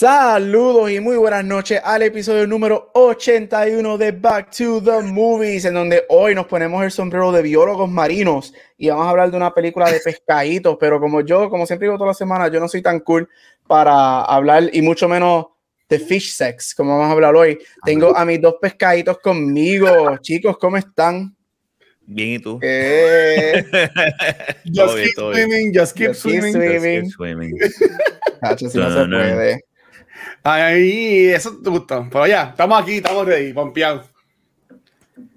Saludos y muy buenas noches al episodio número 81 de Back to the Movies, en donde hoy nos ponemos el sombrero de biólogos marinos y vamos a hablar de una película de pescaditos, pero como yo, como siempre digo todas las semanas, yo no soy tan cool para hablar y mucho menos de fish sex, como vamos a hablar hoy. Tengo a mis dos pescaditos conmigo. Chicos, ¿cómo están? Bien, ¿y tú? Eh, just, keep swimming, just keep swimming, Just keep swimming. Si no se No, puede. Ay, eso te gustó. Pero ya, estamos aquí, estamos ready, pompeados.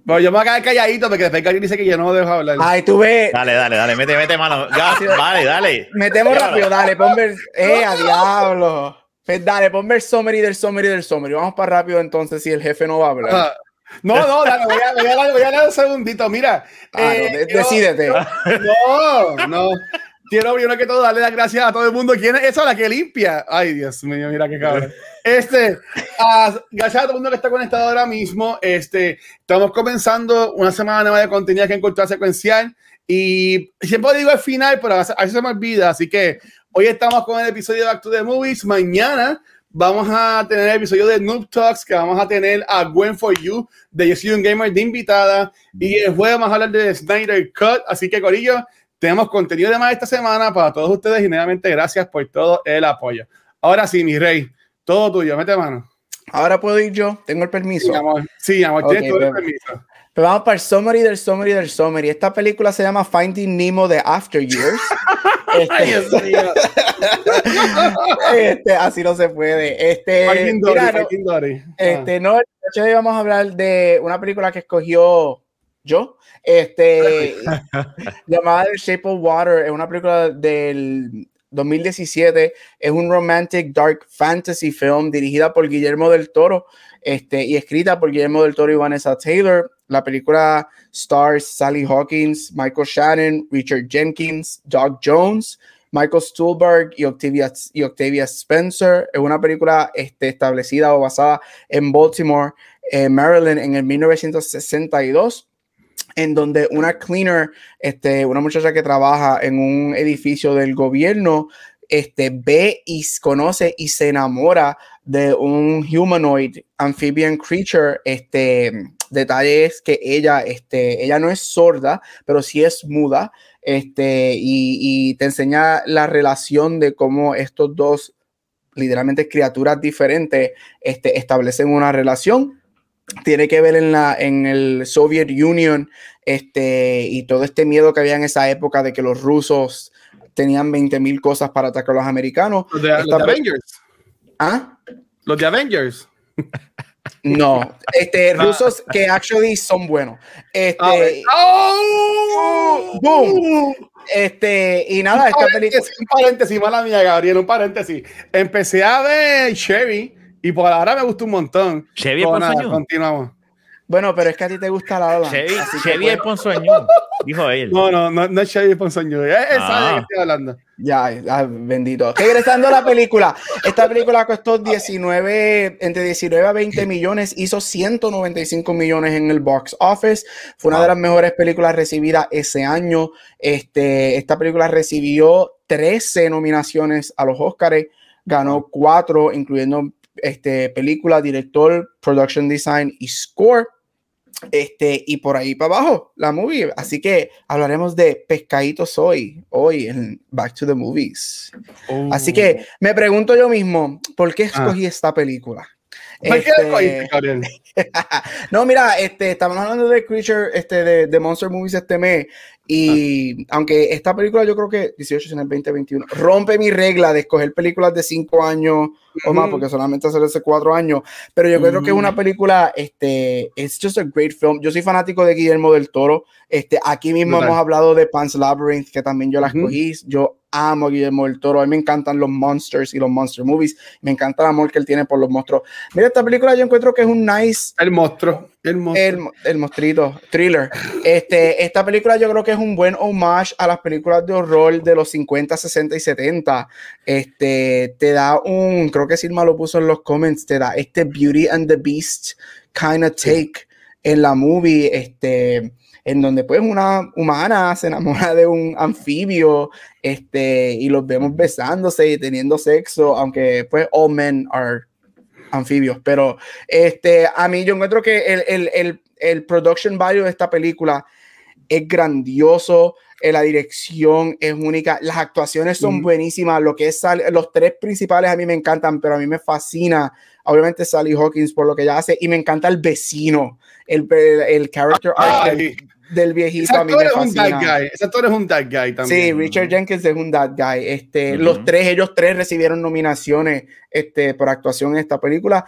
Pero yo me voy a quedar calladito porque después Gary dice que yo no dejo hablar. Ay, tú ves, Dale, dale, dale, mete, mete mano. Ya, dale, dale. Metemos rápido, dale, ponme el. ¡Eh, a diablo! Pues dale, ponme el summary del summary del summary. Vamos para rápido entonces si el jefe no va a hablar. Ah, no, no, dale, voy a, voy a, voy a dar un segundito. Mira, Ah, eh, no, de- yo- decídete. No, no. Quiero primero que todo darle las gracias a todo el mundo. ¿Quién es esa la que limpia? Ay, Dios mío, mira qué cabrón. Este, ah, gracias a todo el mundo que está conectado ahora mismo. Este, estamos comenzando una semana nueva de contenido que encontrar secuencial. Y siempre digo al final, pero a a veces se me olvida. Así que hoy estamos con el episodio de Back to the Movies. Mañana vamos a tener el episodio de Noob Talks, que vamos a tener a Gwen for You de Yo Soy un Gamer de invitada. Y el jueves vamos a hablar de Snyder Cut. Así que, Corillo, tenemos contenido de más esta semana para todos ustedes y nuevamente gracias por todo el apoyo. Ahora sí, mi rey, todo tuyo, mete mano. Ahora puedo ir yo, tengo el permiso. Sí, amor, sí, amor, tienes Ok, todo el pues. permiso. Pero vamos para el summary del summary del summary. Esta película se llama Finding Nemo de After Years. Este, este, así no se puede. Este, Finding Dory, mira, Finding Dory. Ah. este, no, de hecho, hoy vamos a hablar de una película que escogió yo. Este, llamada The Shape of Water. Es una película del 2017. Es un romantic dark fantasy film dirigida por Guillermo del Toro este, y escrita por Guillermo del Toro y Vanessa Taylor. La película stars Sally Hawkins, Michael Shannon, Richard Jenkins, Doug Jones, Michael Stuhlbarg y Octavia, y Octavia Spencer. Es una película este, establecida o basada en Baltimore, eh, Maryland, en el 1962 en donde una cleaner, este, una muchacha que trabaja en un edificio del gobierno, este, ve y conoce y se enamora de un humanoid amphibian creature. Este, detalles que ella, este, ella no es sorda, pero sí es muda. Este, y, y te enseña la relación de cómo estos dos, literalmente criaturas diferentes, este, establecen una relación tiene que ver en, la, en el Soviet Union este, y todo este miedo que había en esa época de que los rusos tenían 20 mil cosas para atacar a los americanos. Los de, los de Avengers. ¿Ah? Los de Avengers. No, este, Ah. rusos que actually son buenos. Este, A ver. ¡Oh! Boom. este, y nada, esta película. un paréntesis, mala mía, Gabriel, un paréntesis. Empecé a ver Chevy y por ahora me gustó un montón. Chevy es nada, ponzoñón. continuamos. Bueno, pero es que a ti te gusta la Land. Chevy, que Chevy pues, es ponzoñón, dijo él. No, no, no, no es Chevy Ponzoño. Él él sabe de qué Ah. estoy hablando. Ya, ah, bendito. Regresando a la película. Esta película costó 19, entre 19 a 20 millones, hizo 195 millones en el box office. Fue una de las mejores películas recibidas ese año. Este, esta película recibió 13 nominaciones a los Oscars, ganó 4, incluyendo este, película, director, production design y score. Este, y por ahí para abajo, la movie. Así que hablaremos de pescaditos hoy, hoy en Back to the Movies. Así que me pregunto yo mismo, ¿por qué escogí esta película? ¿Por qué Este, no, mira, este, estamos hablando de Creature, este, de, de Monster Movies este mes. Y aunque esta película yo creo que 18 en el 2021 rompe mi regla de escoger películas de 5 años o más, porque solamente hace hace 4 años. Pero yo creo que es una película, este, es just a great film. Yo soy fanático de Guillermo del Toro. Este, aquí mismo hemos hablado de Pan's Labyrinth, que también yo la Ujú. escogí. Yo amo a Guillermo del Toro. A mí me encantan los monsters y los monster movies. Me encanta el amor que él tiene por los monstruos. Mira, esta película yo encuentro que es un nice El monstruo. El. El, el monstruito, thriller. Este, esta película yo creo que es un buen homage a las películas de horror de los 50, 60 y 70. Este, te da un, creo que Silma lo puso en los comments, te da este Beauty and the Beast kind of take en la movie, este, en donde pues una humana se enamora de un anfibio, este, y los vemos besándose y teniendo sexo, aunque pues all men are anfibios, pero este, a mí yo encuentro que el, el, el, el production value de esta película es grandioso, eh, la dirección es única, las actuaciones son Mm. buenísimas, lo que es los tres principales a mí me encantan, pero a mí me fascina, obviamente Sally Hawkins por lo que ella hace, y me encanta el vecino, el, el, el character Ay, del viejito ese a mí actor me es un fascina. guy. Ese actor es un bad guy también. Sí, Richard Jenkins es un that guy. Este, Ujú. Los tres, ellos tres recibieron nominaciones este, por actuación en esta película.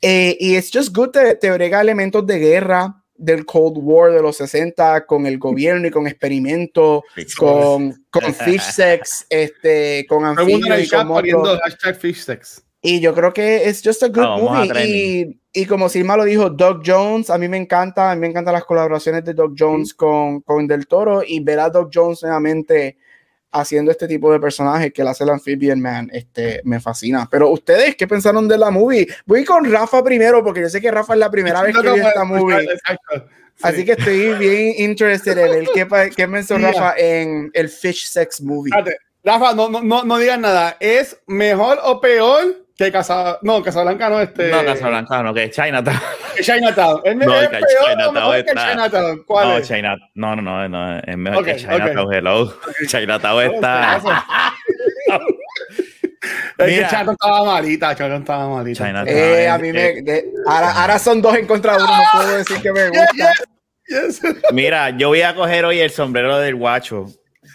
Eh, y es just good, te, te elementos de guerra del Cold War de los 60 con el gobierno y con experimentos, con, con fish sex, este, con anfibios y con hashtag fishsex. Y yo creo que es just a good a movie. Y, y como Silma lo dijo, Doug Jones, a mí me encanta, a mí me encantan las colaboraciones de Doug Jones con, con Del Toro y ver a Doug Jones nuevamente haciendo este tipo de personajes que él hace el Amphibian Man, este, me fascina. Pero ustedes, ¿qué pensaron de la movie? Voy con Rafa primero, porque yo sé que Rafa es la primera vez que vio esta movie. Exacto. Sí. Así que estoy bien interested en el qué, qué Mira. Rafa en el Fish Sex Movie. Rafa, no, no, no, no digas nada. ¿Es mejor o peor que Casa... No, Casablanca no, este... No, Casablanca, no, que Chinatown. que Chinatown. ¿Es, No, es que peor Chinatown mejor que está- Chinatown? ¿Cuál No, es? China, no, no, no, no, es mejor Ok, que Chinatown, hello. Chinatown está... Es que. Chinatown estaba malita, Chinatown estaba malita. Chinatown. Eh, a mí me. de- ahora, ahora son dos en contra de uno, no puedo decir que me gusta. Yes. Mira, yo voy a coger hoy el sombrero del guacho.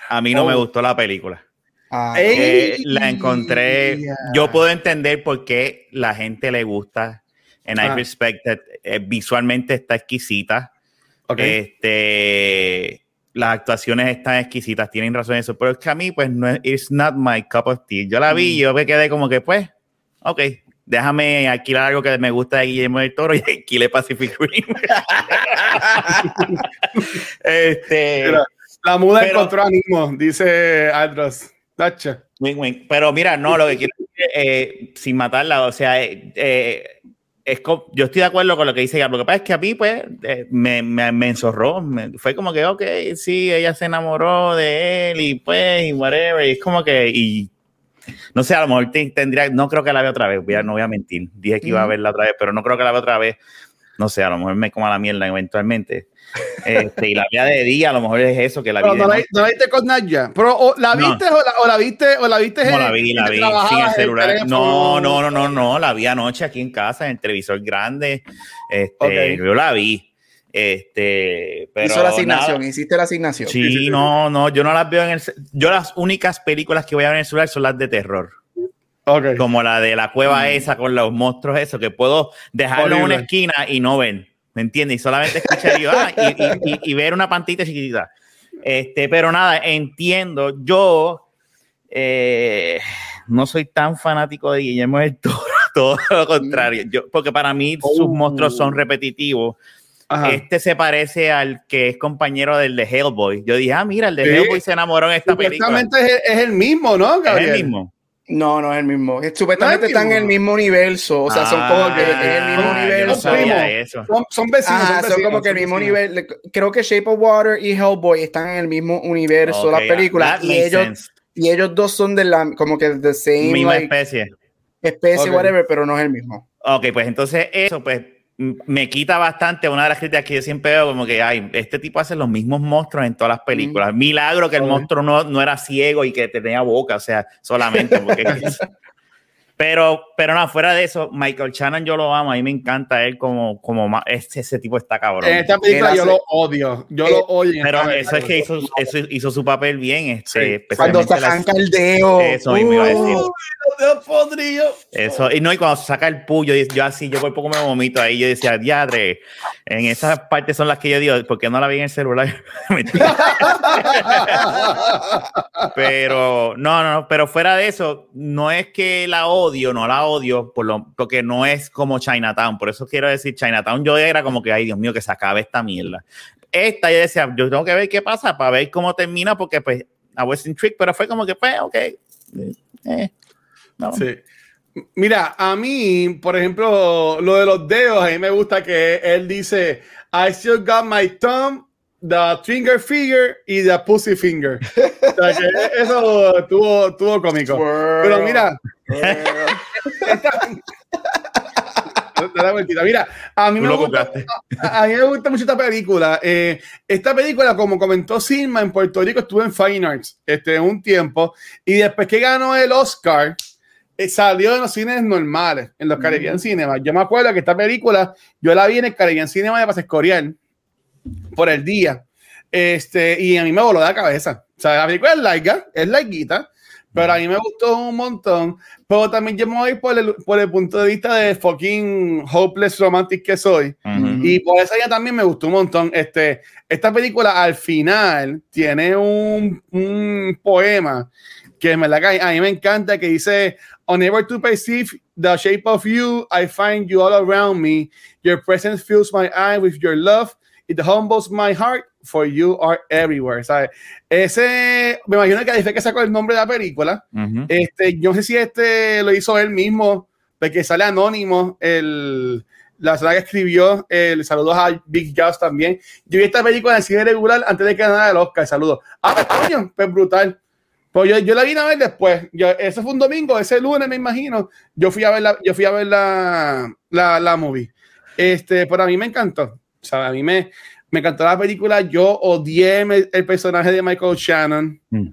A mí no Oh. me gustó la película. Ah. Eh, la encontré. Yeah. Yo puedo entender por qué la gente le gusta. En I Ah. respect that, eh, visualmente está exquisita. Ok. Este, las actuaciones están exquisitas, tienen razón en eso, pero es que a mí, pues, no es it's not my cup of tea. Yo la vi, Mm. yo me quedé como que, pues, ok, déjame alquilar algo que me gusta de Guillermo del Toro y alquilé Pacific Rim. este, Mira, la muda pero- encontró ánimo, dice Aldros. Tacha. wink, wink. pero mira, no, lo que quiero decir, eh, sin matarla, o sea, eh, eh, es yo estoy de acuerdo con lo que dice ella. Lo que pasa es que a mí, pues, eh, me, me, me enzorró. me- fue como que, ok, sí, ella se enamoró de él y pues, y whatever. Y es como que, y no sé, a lo mejor te- tendría, no creo que la vea otra vez, voy a- no voy a mentir. Dije que iba a verla otra vez, pero no creo que la vea otra vez. No sé, a lo mejor me coma la mierda eventualmente. Este, y la vea de día, a lo mejor es eso, que la no la, no la viste con Nadia. Pero o la No. viste o, la, o la viste o la viste No en- la vi, la vi sin el celular. No, no, no, no, no, la vi anoche aquí en casa, en el televisor grande. Este, yo la vi. Este, pero Hizo la asignación, nada. hiciste la asignación. Sí, no, no, yo no las veo en el yo las únicas películas que voy a ver en el celular son las de terror, Ok. como la de la cueva esa con los monstruos eso que puedo dejarlo en una esquina y no ver, ¿me entiendes? Y solamente escuchar y, ah, y, y- y- y ver una pantita chiquitita. Este, pero nada, entiendo, yo eh, no soy tan fanático de Guillermo del Toro, todo lo contrario, yo, porque para mí sus Oh. monstruos son repetitivos. Ajá. Este se parece al que es compañero del de Hellboy. Yo dije, ah, mira, el de Sí. Hellboy se enamoró en esta película. Supuestamente es, es el mismo, ¿no, Es Gabriel? el mismo. No, no es el mismo. Es- Supuestamente ¿No es el están en el mismo? universo. O sea, son como que Ah, en el mismo no universo. sabía Primo. eso. Son, son vecinos. Ajá, son, como que el mismo nivel. Creo que Shape of Water y Hellboy están en el mismo universo, Ok, las películas. that Y ellos, sense. y ellos dos son de la, como que the same Misma like, especie. especie, whatever, pero no es el mismo. Ok, pues entonces eso pues me quita bastante una de las críticas que yo siempre veo como que ay, este tipo hace los mismos monstruos en todas las películas. Milagro que el monstruo no, no era ciego y que tenía boca, o sea, solamente porque Pero, pero no, fuera de eso, Michael Shannon yo lo amo, a mí me encanta él como, como ma- ese, ese tipo está cabrón. En esta película yo lo odio. Yo Eh, lo odio. en Pero eso es que hizo, eso hizo su papel bien, este, Sí. Cuando especialmente se la- arranca el dedo. Eso mismo iba a decir. Dedos podridos. Eso, y no, y cuando saca el puyo, yo así, yo por poco me vomito ahí, yo decía, diadre, en esas partes son las que yo digo, ¿por qué no la vi en el celular? pero, no, no, pero fuera de eso, no es que la odio, no la odio, por lo, porque no es como Chinatown, por eso quiero decir, Chinatown yo era como que, ay Dios mío, que se acabe esta mierda. Esta yo decía, yo tengo que ver qué pasa para ver cómo termina, porque pues, a Western Trick, pero fue como que, pues, ok. Eh, no. Sí. Mira, a mí, por ejemplo, lo de los dedos, a mí me gusta que él dice, I still got my thumb, the finger finger y the pussy finger. o sea, que eso tuvo, tuvo cómico. Pero mira, Mira, a mí, me gusta, a, mí me gusta mucho esta película. Eh, esta película, como comentó Silma, en Puerto Rico estuvo en Fine Arts este, un tiempo y después que ganó el Oscar, salió en los cines normales, en los Caribbean Cinema. Yo me acuerdo que esta película, yo la vi en el Caribbean Cinema de Pases Coreal por el día. Este, y a mí me voló de la cabeza. O sea, la película es laica, es laiguita, pero a mí me gustó un montón. Pero también yo me voy por el, por el punto de vista de fucking hopeless romantic que soy. Y por eso ya también me gustó un montón. Este, esta película al final tiene un, un poema que me la a mí me encanta que dice unable to perceive the shape of you I find you all around me your presence fills my eye with your love it humbles my heart for you are everywhere, ¿sabes? Ese, me imagino que fue que sacó el nombre de la película. Este, yo no sé si este lo hizo él mismo, porque sale anónimo el, la persona que escribió, el saludos a Big Joss también. Yo vi esta película en el cine regular antes de que ganara el Oscar, saludos. Ah, pues brutal. Pues yo, yo la vine a ver después. Yo, ese fue un domingo, ese lunes me imagino. Yo fui a ver la, yo fui a ver la, la, la movie. Este, pero a mí me encantó. O sea, a mí me, me encantó la película. Yo odié el personaje de Michael Shannon. Mm.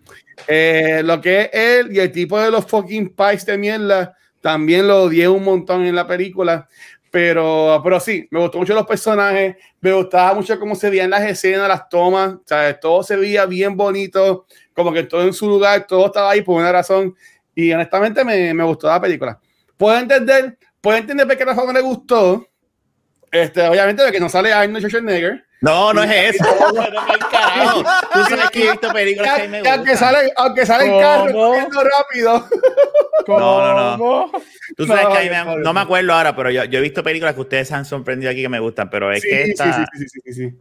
Eh, lo que es él y el tipo de los fucking pies de mierda, también lo odié un montón en la película. Pero, pero sí, me gustó mucho los personajes, me gustaba mucho cómo se veían las escenas, las tomas, todo se veía bien bonito, como que todo en su lugar, todo estaba ahí por una razón. Y honestamente me, me gustó la película. Puedo entender, puedo entender por qué a no le gustó. Este, obviamente, de que no sale Arnold Schwarzenegger. No, no es eso. no, Tú sabes que he visto películas que me gustan. Aunque sale, aunque sale en carro corriendo rápido. No, no, no. Tú sabes que ahí me, no me acuerdo ahora, pero yo, yo, he visto películas que ustedes han sorprendido aquí que me gustan, pero es que esta... sí, sí, sí, sí, sí,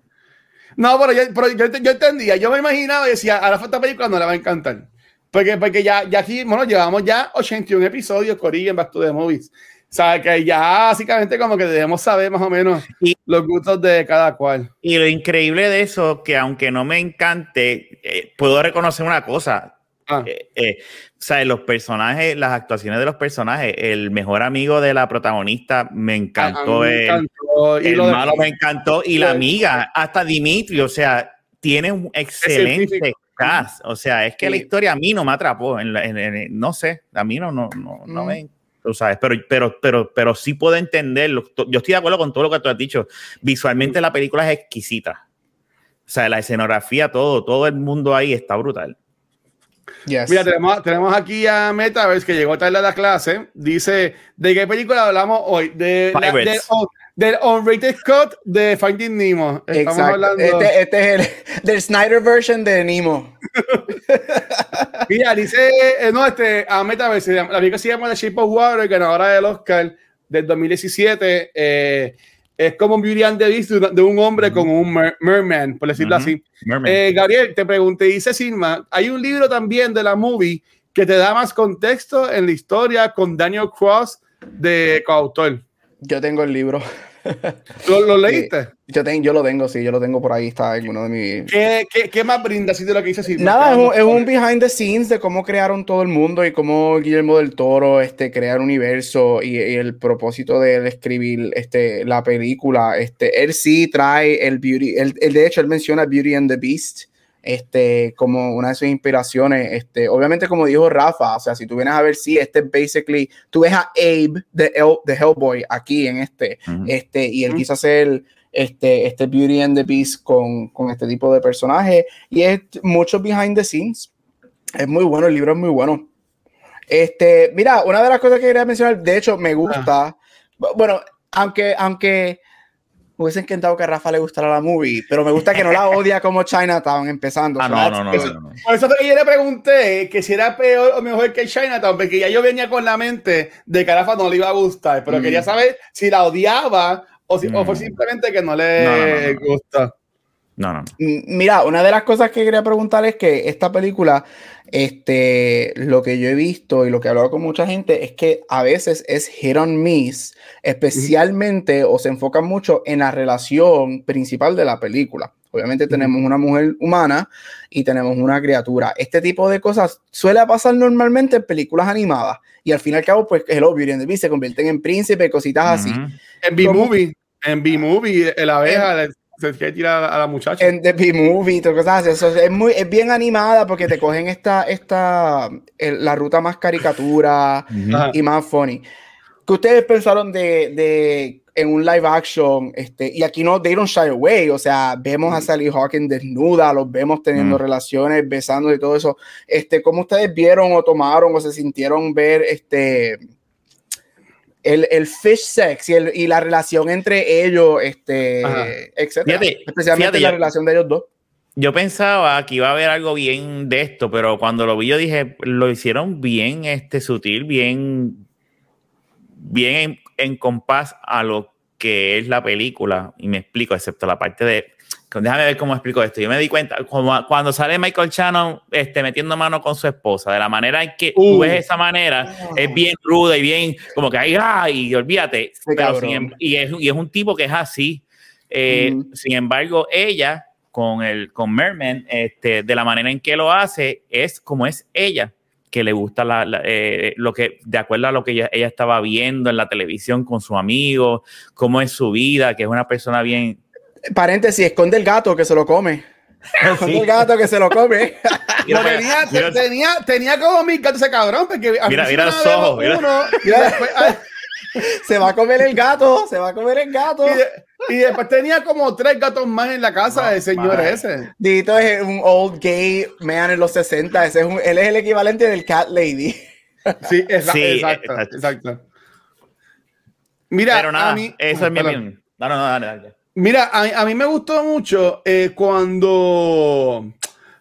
No, pero, yo, pero yo, yo, entendía, yo me imaginaba y decía, a la falta película no le va a encantar. Porque, porque ya, ya aquí, bueno, llevamos ya 81 episodios, Corilla en Back to the Movies. O sea, que ya básicamente como que debemos saber más o menos los gustos de cada cual. Y lo increíble de eso, que aunque no me encante, eh, puedo reconocer una cosa. Ah. Eh, eh, o sea, los personajes, las actuaciones de los personajes, el mejor amigo de la protagonista me encantó. el, malo me encantó. Y la amiga, hasta Dimitri, o sea, tiene un excelente cast. O sea, es que la historia a mí no me atrapó. En, no sé, a mí no, no, no, no mm. me sabes, pero, pero, pero, pero sí puedo entenderlo. Yo estoy de acuerdo con todo lo que tú has dicho. Visualmente la película es exquisita. O sea, la escenografía, todo, todo el mundo ahí está brutal. Mira, tenemos, tenemos aquí a Metaverse que llegó tarde a la clase. Dice, ¿de qué película hablamos hoy? De, del unrated cut de Finding Nemo. Estamos hablando. Este, este, es el del Snyder version de Nemo. Mira, dice, eh, no, este, a Metaverse, la película se llama The Shape of Water, ganadora del Oscar del 2017. Eh, es como un Beauty and the Beast de, un hombre con un merman, por decirlo así. Eh, Gabriel, te pregunté, dice Silma, hay un libro también de la movie que te da más contexto en la historia con Daniel Cross de coautor. Yo tengo el libro. ¿Lo, leíste? yo, tengo, yo lo tengo, sí, yo lo tengo por ahí, está en uno de mis... ¿Qué, qué, qué más brinda así de lo que dice así? Nada, es un, behind the scenes de cómo crearon todo el mundo y cómo Guillermo del Toro este, crea el universo y, el propósito de escribir este, la película. Este, él sí trae el beauty, él, de hecho él menciona Beauty and the Beast este, como una de sus inspiraciones. Este, obviamente, como dijo Rafa, o sea, si tú vienes a ver, sí, este basically, tú ves a Abe de, de Hellboy aquí en este, este, y él quiso hacer este, este Beauty and the Beast con, con este tipo de personaje, y es mucho behind the scenes. Es muy bueno, el libro es muy bueno. Este, mira, una de las cosas que quería mencionar, de hecho, me gusta. Bueno, aunque, aunque me hubiese encantado que a Rafa le gustara la movie, pero me gusta que no la odia como Chinatown empezando. Ah, no, no, no, no, no. Por eso que yo le pregunté que si era peor o mejor que Chinatown, porque ya yo venía con la mente de que a Rafa no le iba a gustar, pero Mm. quería saber si la odiaba o, si, o fue Mm. simplemente que no le No, no, no, no. gusta. No, no, no. M- Mira, una de las cosas que quería preguntar es que esta película, este, lo que yo he visto y lo que he hablado con mucha gente es que a veces es hit on miss, especialmente o se enfoca mucho en la relación principal de la película. Obviamente tenemos una mujer humana y tenemos una criatura. Este tipo de cosas suele pasar normalmente en películas animadas y al fin y al cabo, pues el and the Beast se convierten en príncipe, cositas así. Ujú. En B-Movie, en B-Movie, la abeja le- se quiere tirar a la muchacha. en The B-Movie, cosas así. Eso es, muy, es bien animada porque te cogen esta, esta, el- la ruta más caricatura y más funny. ¿Qué ustedes pensaron de, de en un live action? Este, y aquí no, they don't shy away. O sea, vemos a Sally Hawkins desnuda, los vemos teniendo Mm. relaciones, besando y todo eso. Este, ¿Cómo ustedes vieron o tomaron o se sintieron ver este el, el fish sex y, el- y la relación entre ellos, este, Ajá. etcétera? Fíjate, Especialmente fíjate, la yo- relación de ellos dos. Yo pensaba que iba a haber algo bien de esto, pero cuando lo vi yo dije, lo hicieron bien este sutil, bien, bien en, en compás a lo que es la película. Y me explico, excepto la parte de... Déjame ver cómo explico esto. Yo me di cuenta, como cuando sale Michael Shannon este, metiendo mano con su esposa, de la manera en que tú Uh. ves esa manera, es bien ruda y bien como que, ay, ay, y olvídate. Pero sin em- y, es, y es un tipo que es así. Eh. Sin embargo, ella con el con Merman, este, de la manera en que lo hace, es como es ella, que le gusta la, la- eh, lo que, de acuerdo a lo que ella, ella estaba viendo en la televisión con su amigo, cómo es su vida, que es una persona bien. Paréntesis, esconde el gato que se lo come. Esconde el gato que se lo come. Lo Mira, tenía, mira- tenía, tenía como mil gatos ese cabrón, porque a Mira, mira los ojos, mira. uno, y, después, ay, se va a comer el gato. Se va a comer el gato. y de- y después tenía como tres gatos más en la casa No, del señor madre. ese. Dito es un old gay man en los 60. Ese es un- él es el equivalente del cat lady. Sí, exa- Sí, exacto, exacto. exacto. Mira, Pero nada, a mí, eso es mi opinión. No, no, no, dale, dale. Mira, a, a mí me gustó mucho eh, cuando,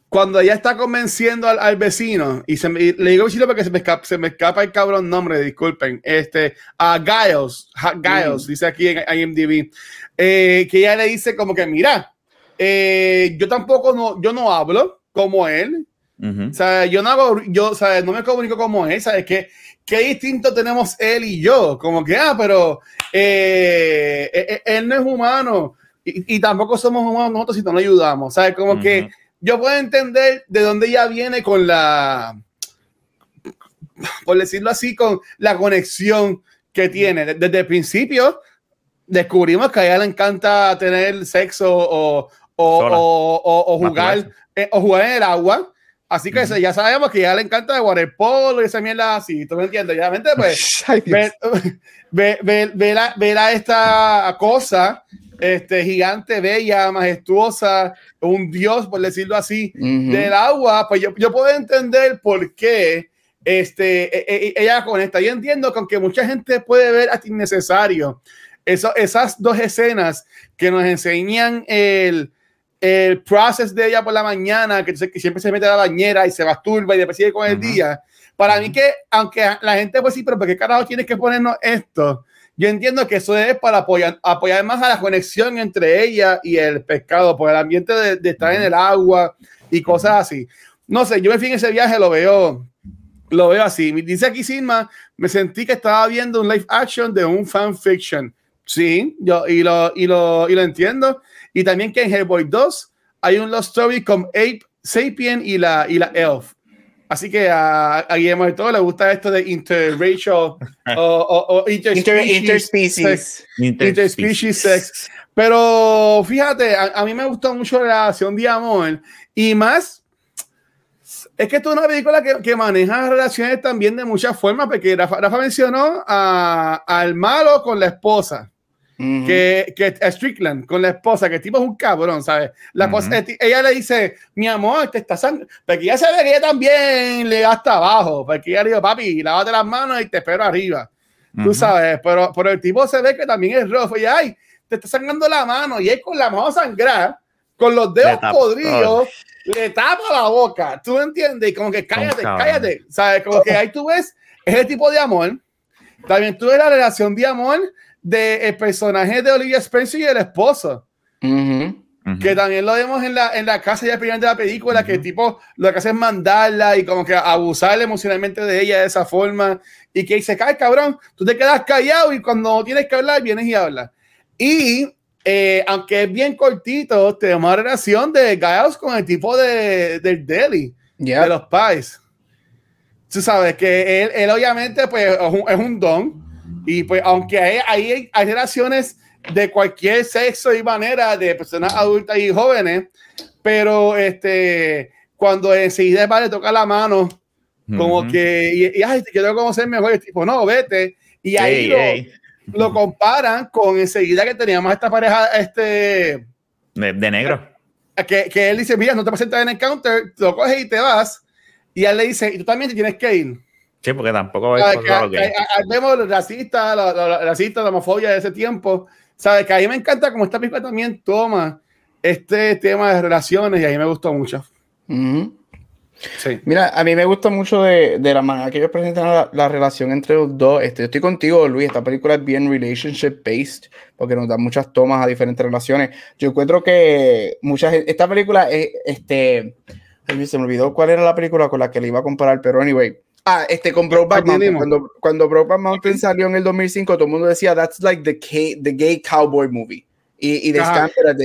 cuando ella está convenciendo al, al vecino, y se me- y le digo vecino porque se me, escapa, se me escapa el cabrón nombre, disculpen, este, a Giles, Giles, dice aquí en IMDb, eh, que ella le dice como que, mira, eh, yo tampoco no, yo no hablo como él, Ujú. o sea, yo no hago, yo, o sea, no me comunico como él, ¿sabes qué? ¿Qué distinto tenemos él y yo? Como que, ah, pero eh, eh, eh, él no es humano y, y tampoco somos humanos nosotros si no lo ayudamos, ¿sabes? Como que Ujú. yo puedo entender de dónde ella viene con la, por decirlo así, con la conexión que tiene. Desde el principio descubrimos que a ella le encanta tener sexo o, o, o- o- jugar, eh, o jugar en el agua. Así que ya sabemos que a ella le encanta el waterpolo y esa mierda así. ¿Tú me entiendes? Y obviamente, pues, ver, ver, ver, ver a, ver a esta cosa este, gigante, bella, majestuosa, un dios, por decirlo así, del agua, pues yo, yo puedo entender por qué este, e- e- ella conecta. Yo entiendo que aunque mucha gente puede ver hasta innecesario, eso, esas dos escenas que nos enseñan el, el process de ella por la mañana, que, que siempre se mete a la bañera y se masturba y después sigue con el Ujú. día. Para mí que, aunque la gente pues sí, pero ¿por qué carajo tienes que ponernos esto? Yo entiendo que eso es para apoyar, apoyar más a la conexión entre ella y el pescado, por el ambiente de, de estar en el agua y cosas así. No sé, yo en fin ese viaje lo veo, lo veo así. Me Dice aquí Silma, me sentí que estaba viendo un live action de un fan fiction. Sí, yo y lo, y lo, y lo entiendo. Y también que en Hellboy 2 hay un Lost Story con Ape, Sapien y la, y la Elf. Así que a, a Guillermo del Toro le gusta esto de interracial o, o, o Inter- interspecies interspecies. sex. Interspecies sex. Pero fíjate, a, a mí me gustó mucho la relación de amor y más. Es que esto es una película que, que maneja relaciones también de muchas formas, porque Rafa, Rafa mencionó a- al malo con la esposa. Que, que Strickland con la esposa, que el tipo es un cabrón, ¿sabes? La ella le dice, mi amor, te está sangre, porque ella se ve que ella también le da hasta abajo, porque ella le dice, papi, lávate las manos y te espero arriba. Tú sabes, pero, pero el tipo se ve que también es rojo y ay, te está sangrando la mano y él con la mano sangrar, con los dedos podridos, le tapa la boca, ¿tú entiendes? Y como que cállate, cállate, ¿sabes? Como que ahí tú ves ese tipo de amor. También tú ves la relación de amor del el personaje de Olivia Spencer y el esposo. Que también lo vemos en la, en la casa ya primera de la película, que el tipo lo que hace es mandarla y como que abusar emocionalmente de ella de esa forma. Y que se cae, cabrón, tú te quedas callado y cuando tienes que hablar, vienes y hablas. Y eh, aunque es bien cortito, tenemos una relación de Giles con el tipo de, del deli, de los pies. Tú sabes que él, él obviamente pues, es un, es un don y pues, aunque hay, hay, hay, relaciones de cualquier sexo y manera de personas adultas y jóvenes, pero este, cuando enseguida va le toca la mano, como que, y, y, ay, te quiero conocer mejor, el tipo, no, vete. Y ahí lo, lo, comparan con enseguida que teníamos esta pareja, este. De, de negro. Que, que, él dice, mira, no te presentas en el counter, lo coges y te vas. Y él le dice, y tú también te tienes que ir. Sí, porque tampoco es que, vemos el racista, la, la, racista, la homofobia de ese tiempo. Sabes que a mí me encanta como esta película también toma este tema de relaciones y a mí me gustó mucho. sí. Mira, a mí me gusta mucho de, de la manera que ellos presentan la, la, relación entre los dos. Este, estoy contigo, Luis. Esta película es bien relationship based porque nos da muchas tomas a diferentes relaciones. Yo encuentro que muchas esta película es este. Se me olvidó cuál era la película con la que le iba a comparar, pero anyway, Ah, este con Brokeback Mountain. Cuando, cuando Brokeback Mountain salió en el 2005, todo el mundo decía, that's like the, the gay cowboy movie. Y, y, de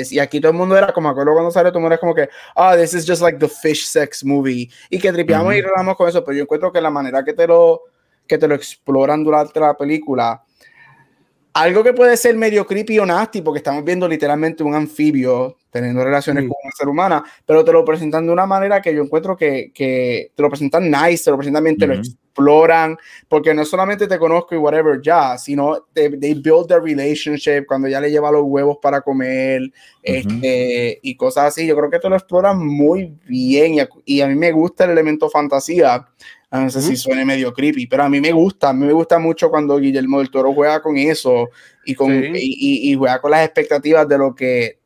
y aquí todo el mundo era como, acuerdo cuando salió, todo el mundo era como que, ah, oh, this is just like the fish sex movie. Y que tripeamos y relamos con eso, pero yo encuentro que la manera que te lo, que te lo exploran durante la película, algo que puede ser medio creepy o nasty, porque estamos viendo literalmente un anfibio teniendo relaciones con una ser humana, pero te lo presentan de una manera que yo encuentro que, que te lo presentan nice, te lo presentan bien, te lo exploran, porque no solamente te conozco y whatever ya, sino they, they build the relationship cuando ya le lleva los huevos para comer este, y cosas así. Yo creo que te lo exploran muy bien y y a mí me gusta el elemento fantasía no sé si suene medio creepy, pero a mí me gusta, a mí me gusta mucho cuando Guillermo del Toro juega con eso y, con, y, y, juega con las expectativas de lo que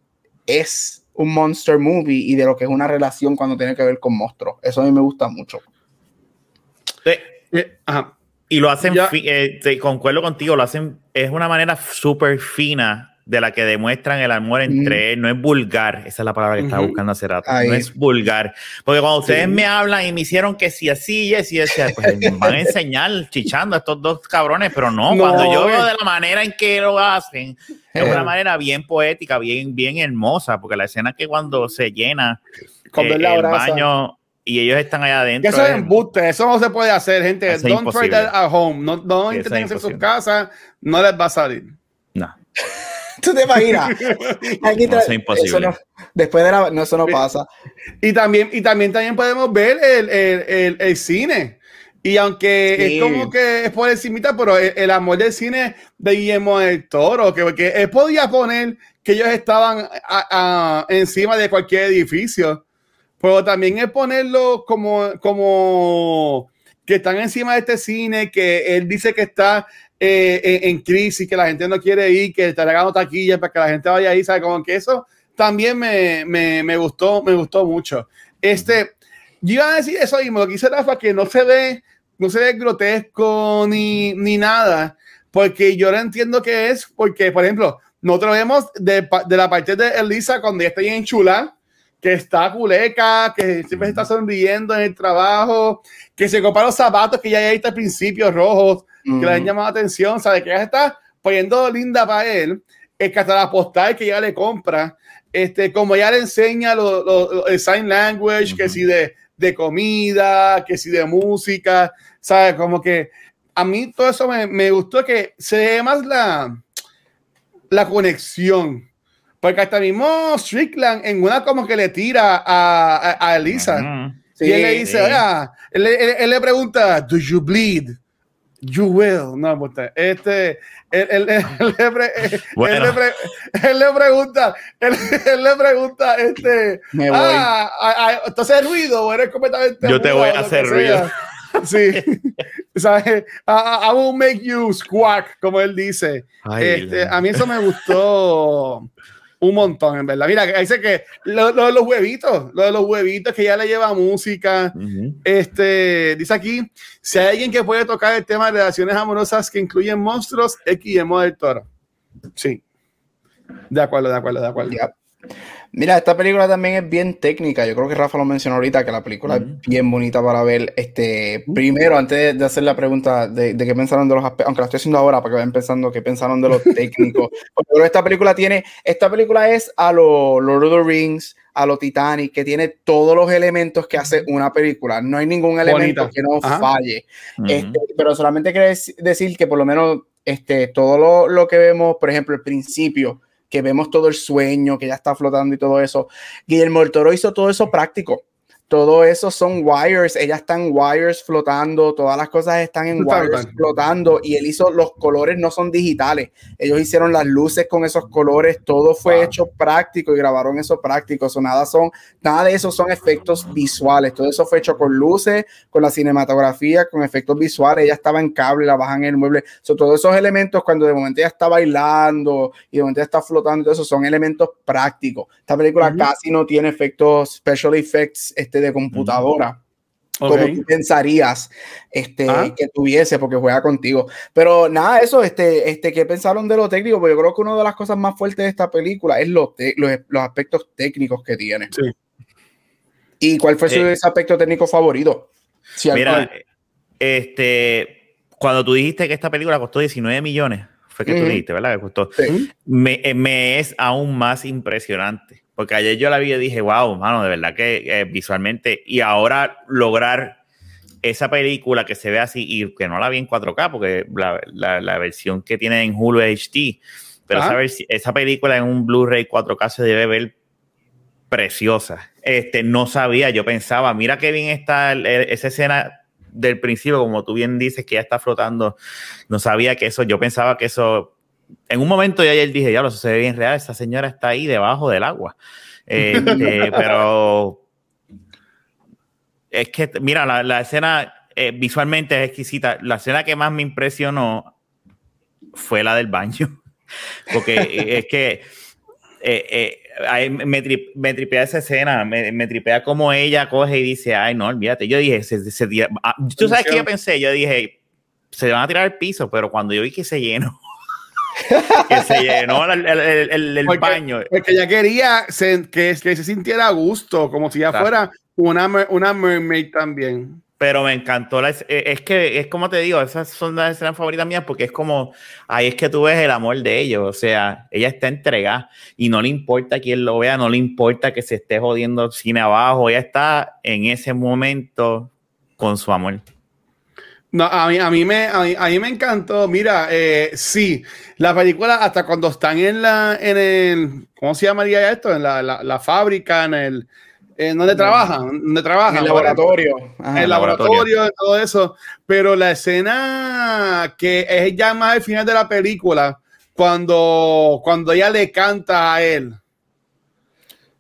es un monster movie y de lo que es una relación cuando tiene que ver con monstruos. Eso a mí me gusta mucho. Eh, y lo hacen, eh, concuerdo contigo, lo hacen, es una manera súper fina de la que demuestran el amor entre él, no es vulgar, esa es la palabra que estaba buscando hace rato, no es vulgar, porque cuando ustedes me hablan y me hicieron que si así y así, pues me van a enseñar chichando a estos dos cabrones, pero no, cuando yo veo de la manera en que lo hacen, es una eh. manera bien poética, bien, bien hermosa, porque la escena que cuando se llena eh, el baño y ellos están allá adentro. Eso es embuste, eso no se puede hacer, gente. Don't try that at home. No, no intenten hacer sus casas, no les va a salir. No. ¿Tú te imaginas? Aquí no, es imposible. No, después de la, no, eso no pasa. Y también, y también, también podemos ver el, el, el, cine. Y aunque es como que es por encimita, pero el, amor del cine de Guillermo del Toro, que, que él podía poner que ellos estaban a, encima de cualquier edificio, pero también es ponerlo como, como que están encima de este cine, que él dice que está eh, en, crisis, que la gente no quiere ir, que está regalando taquillas para que la gente vaya ahí, ¿sabe? Como que eso también me, me, me, gustó, me gustó mucho. Este, yo iba a decir eso mismo, lo que hice Rafa, que no se ve, no se ve grotesco ni, ni nada, porque yo no entiendo qué es, porque, por ejemplo, nosotros vemos de, de la parte de Elisa cuando ella está en chula, que está culeca, que siempre está sonriendo en el trabajo, que se compra los zapatos que ya hay al principio rojos, que le han llamado la atención, sabe que ella está poniendo linda para él, es que hasta la postal que ella le compra, este, como ella le enseña lo, lo, el sign language, que si de, de, comida, que si de música, sabe, como que a mí todo eso me, me gustó que se ve más la, la conexión. Porque hasta mismo Strickland en una como que le tira a, a, Elisa. y él le dice, él, él, él, le pregunta, ¿Do you bleed? You will. No, pues, este, él, él, él, le, pre, Bueno. él, le, pre, él le pregunta, él, él le pregunta, este, Me voy. ah, ¿tú haces ruido o eres completamente Yo te voy a hacer ruido. sea? Sí, ¿sabes? I, I- I will make you squawk, como él dice. Ay, Este, a mí eso me gustó un montón, en verdad. Mira, dice que lo, lo de los huevitos, lo de los huevitos, que ya le lleva música. Este, dice aquí, si hay alguien que puede tocar el tema de relaciones amorosas que incluyen monstruos, es Guillermo del Toro. Sí. De acuerdo, de acuerdo, de acuerdo. Ya. Mira, esta película también es bien técnica. Yo creo que Rafa lo mencionó ahorita, que la película es bien bonita para ver. Este, primero, antes de, hacer la pregunta de, de qué pensaron de los aspectos, aunque la estoy haciendo ahora para que vayan pensando qué pensaron de los técnicos. Que esta película tiene, esta película es a lo Lord of the Rings, a lo Titanic, que tiene todos los elementos que hace una película. No hay ningún elemento Bonita. que no Ajá. falle. Este, pero solamente quiero dec- decir que por lo menos este, todo lo, lo que vemos, por ejemplo, el principio, que vemos todo el sueño, que ya está flotando y todo eso, Guillermo del Toro hizo todo eso práctico. Todo eso son wires, ellas están wires flotando, todas las cosas están en wires flotando y él hizo los colores no son digitales. Ellos hicieron las luces con esos colores, todo fue Wow. hecho práctico y grabaron eso práctico. So, nada son nada de eso son efectos visuales, todo eso fue hecho con luces, con la cinematografía, con efectos visuales. Ella estaba en cable, la bajan en el mueble. So, todos esos elementos, cuando de momento ella está bailando y de momento ella está flotando, eso son elementos prácticos. Esta película casi no tiene efectos, special effects este, de computadora. Ok. Como tú pensarías este, Ah. que tuviese, porque juega contigo. Pero nada, eso, este, este, ¿qué pensaron de lo técnico? Porque yo creo que una de las cosas más fuertes de esta película es los, los, los aspectos técnicos que tiene. Sí. ¿Y cuál fue su Eh, aspecto técnico favorito? Si Mira, algo- este, cuando tú dijiste que esta película costó 19 millones, fue que tú dijiste, ¿verdad? Que costó. Sí. Me, eh, me es aún más impresionante. Porque ayer yo la vi y dije, wow, mano, de verdad que eh, visualmente. Y ahora lograr esa película que se ve así y que no la vi en 4K, porque la, la- la versión que tiene en Hulu HD, pero esa, esa película en un Blu-ray 4K se debe ver preciosa. Este, no sabía, yo pensaba, mira qué bien está el- el- esa escena del principio, como tú bien dices, que ya está flotando. No sabía que eso, yo pensaba que eso. En un momento yo ayer dije, ya lo se ve bien real, esa señora está ahí debajo del agua. Este, pero es que, mira, la, la escena eh, visualmente es exquisita. La escena que más me impresionó fue la del baño. Porque eh, es que eh, eh, ahí me, tri- me tripea esa escena, me, me tripea como ella coge y dice, ay, no, olvídate. Yo dije, se, se tira- ah, tú sabes que yo pensé, yo dije, se van a tirar al piso, pero cuando yo vi que se llenó, que se llenó el, el- el- el- el Porque- baño. Porque ella quería se- que, que se sintiera a gusto, como si ya Exacto. fuera una, una mermaid también. Pero me encantó la es, es que es como te digo, esas son las escenas favoritas mías porque es como ahí es que tú ves el amor de ellos, o sea, ella está entregada y no le importa quién lo vea, no le importa que se esté jodiendo cine abajo, ella está en ese momento con su amor. No, a mí, a mí, me, a mí, a mí me encantó. Mira, eh, sí, la película, hasta cuando están en la, en el, ¿cómo se llamaría esto? En la, la, la fábrica, en el, en donde trabajan, donde trabajan. en el laboratorio. En el laboratorio. laboratorio, todo eso. Pero la escena que es ya más al final de la película, cuando, cuando ella le canta a él.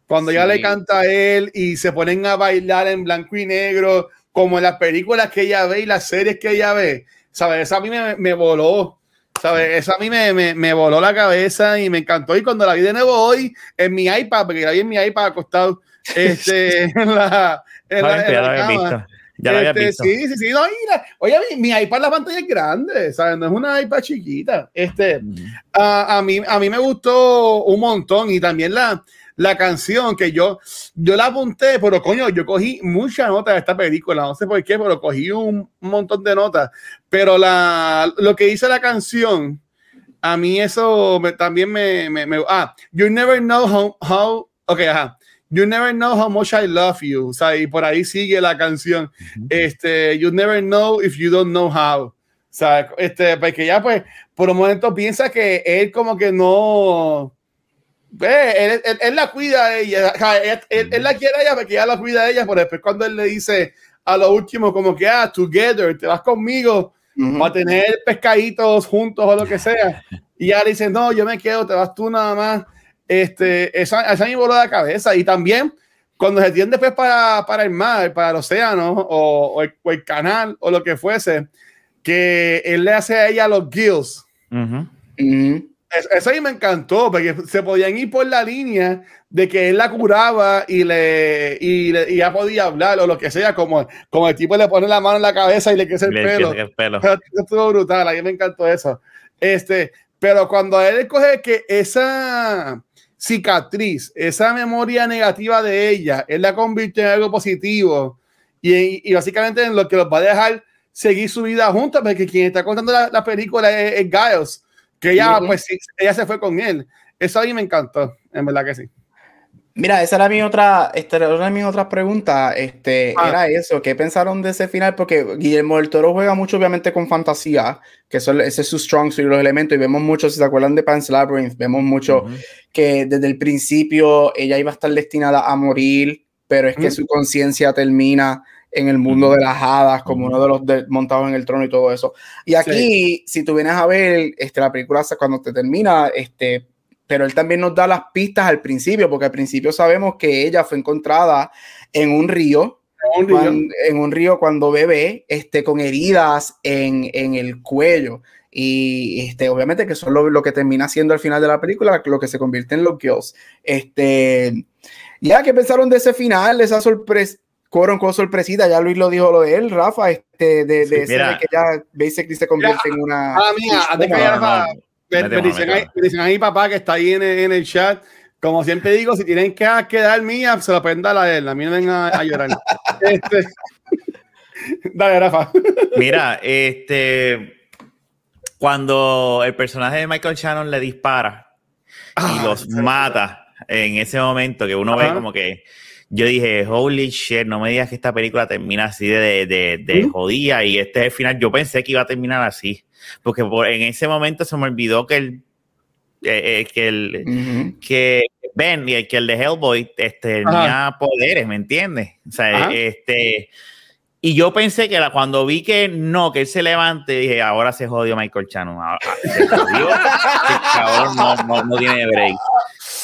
Cuando ella le canta a él y se ponen a bailar en blanco y negro, como en las películas que ella ve y las series que ella ve. ¿Sabes? Esa a mí me, me voló. ¿Sabes? Esa a mí me, me, me voló la cabeza y me encantó. Y cuando la vi de nuevo hoy en mi iPad, porque la vi en mi iPad acostado, este, en la, en la- en la cama. visto. Ya lo habías Este, visto. Sí, sí, sí. No, mira, oye, mi, mi iPad, la pantalla es grande, ¿sabes? No es una iPad chiquita. Este, a, a mí, a mí me gustó un montón y también la, la canción que yo, yo la apunté, pero coño, yo cogí muchas notas de esta película, no sé por qué, pero cogí un, montón de notas. Pero la, lo que dice la canción, a mí eso me- también me, me, me- Ah, you never know how, how ok, ajá. You never know how much I love you. O sea, y por ahí sigue la canción. Este, you never know if you don't know how. O sea, este, porque ya pues, por un momento piensa que él como que no, él, él- él la cuida a ella, o sea, él, él- la quiere a ella porque ella la cuida a ella, pero después cuando él le dice a lo último como que, ah, together, te vas conmigo, para tener pescaditos juntos o lo que sea. Y ya le dice, no, yo me quedo, te vas tú nada más. Este, esa, esa me voló la cabeza. Y también cuando se tiende después para, para el mar, para el océano o, el, canal o lo que fuese, que él le hace a ella los gills. Eso, ahí me encantó, porque se podían ir por la línea de que él la curaba y le, y, y ya podía hablar o lo que sea, como, como el tipo le pone la mano en la cabeza y le crece el pelo. El pelo. estuvo brutal, a mí me encantó eso. Este, pero cuando él coge que esa cicatriz, esa memoria negativa de ella, él la convierte en algo positivo y, y básicamente en lo que los va a dejar seguir su vida juntos, porque quien está contando la, película es, es Giles que ella, pues ella se fue con él. Eso a mí me encantó, en verdad que sí. Mira, esa era mi otra, esta era una de mis otras preguntas. Este, ah. Era eso, ¿qué pensaron de ese final? Porque Guillermo del Toro juega mucho, obviamente, con fantasía, que eso, ese es su strong suit, los elementos, y vemos mucho, si se acuerdan de Pan's Labyrinth, vemos mucho que desde el principio ella iba a estar destinada a morir, pero es que su conciencia termina en el mundo de las hadas, como uno de los montados en el trono y todo eso. Y aquí, si tú vienes a ver, este, la película cuando te termina, este, pero él también nos da las pistas al principio, porque al principio sabemos que ella fue encontrada en un río, en un río cuando bebé, este, con heridas en, en el cuello. Y este, obviamente que eso es lo, que termina siendo al final de la película, lo que se convierte en los kills. Este, ya, ¿qué pensaron de ese final, de esa sorpresa? Coron con sorpresita, ya Luis lo dijo lo de él, Rafa, este, de, de, que ya basically se convierte en una. Ah, mía, antes que Rafa, me, dicen ahí, me, dicen ahí, papá, que está ahí en, en, el chat. Como siempre digo, si tienen que quedar mía, se lo pueden dar a él. A mí no vengan a, llorar. este, dale, Rafa. Mira, este. Cuando el personaje de Michael Shannon le dispara y ah, los mata en ese momento, que uno ve como que yo dije, holy shit, no me digas que esta película termina así de, de, de jodida y este es el final. Yo pensé que iba a terminar así, porque por, en ese momento se me olvidó que el, eh, eh, que el que Ben y el que el de Hellboy este, tenía poderes, ¿me entiendes? O sea, este y yo pensé que cuando vi que no, que él se levante, dije, ahora se jodió Michael Chano. Ah, ah, se jodió. el cabrón no, no, no tiene break.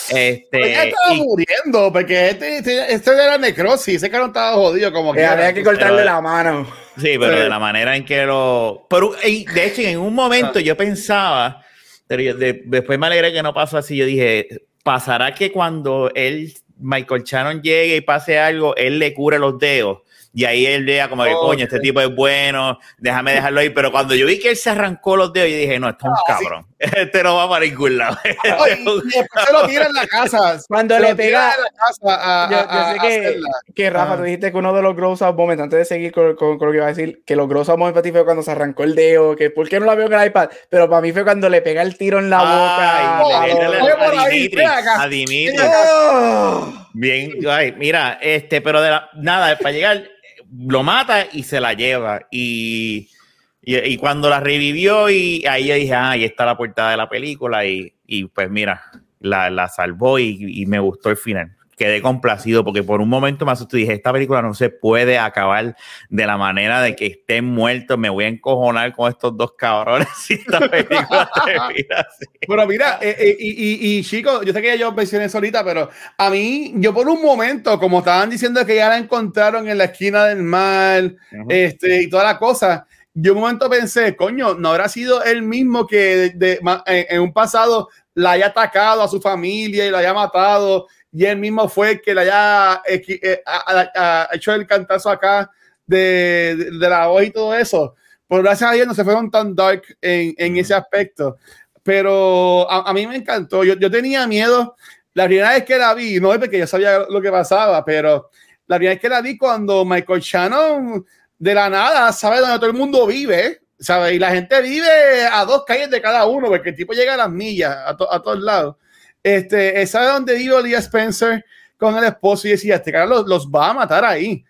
Este, estaba muriendo, porque este, este, este, era necrosis, ese no estaba jodido como que. Había que cortarle la mano. Sí, pero de la manera en que lo. Pero, de hecho, en un momento yo pensaba, pero después me alegré que no pasó así. Yo dije, ¿pasará que cuando él, Michael Shannon, llegue y pase algo, él le cure los dedos? Y ahí él vea como que, coño, este tipo es bueno, déjame dejarlo ahí. Pero cuando yo vi que él se arrancó los dedos, yo dije, no, este es un ah, cabrón. Este no va para ningún lado. y después se lo tira en la casa. Cuando le pega. yo, sé que, que, Rafa, tú dijiste que uno de los gross up moments, antes de seguir con, con, lo que iba a decir, que los gross up moments para ti fue cuando se arrancó el dedo, que ¿por qué no la veo en el iPad? Pero para mí fue cuando le pega el tiro en la boca. y a, Dimitri. A Dimitri. Bien, ay, mira, este, pero de la, nada, para llegar lo mata y se la lleva. Y, y, cuando la revivió, y ahí yo dije, ah, ahí está la portada de la película. Y, y pues mira, la, la salvó y, me gustó el final quedé complacido porque por un momento me asusté y dije, esta película no se puede acabar de la manera de que estén muertos, me voy a encojonar con estos dos cabrones si esta película termina así. Pero mira, eh, eh, y, y, chicos, yo sé que ya yo mencioné eso ahorita, pero a mí, yo por un momento, como estaban diciendo que ya la encontraron en la esquina del mar, este, y toda la cosa, yo un momento pensé, coño, no habrá sido él mismo que en un pasado la haya atacado a su familia y la haya matado y él mismo fue el que le haya eh, hecho el cantazo acá de, de, la voz y todo eso. Por gracias a Dios no se fueron tan dark en, en ese aspecto. Pero a, mí me encantó. Yo, yo tenía miedo. La primera vez que la vi, no es porque yo sabía lo que pasaba, pero la primera vez que la vi cuando Michael Shannon de la nada sabe dónde todo el mundo vive, ¿sabe? Y la gente vive a dos calles de cada uno, porque el tipo llega a las millas, a, a todos lados. Este, ¿sabe dónde vive Lee Spencer con el esposo? Y decía, este cara los, los va a matar ahí.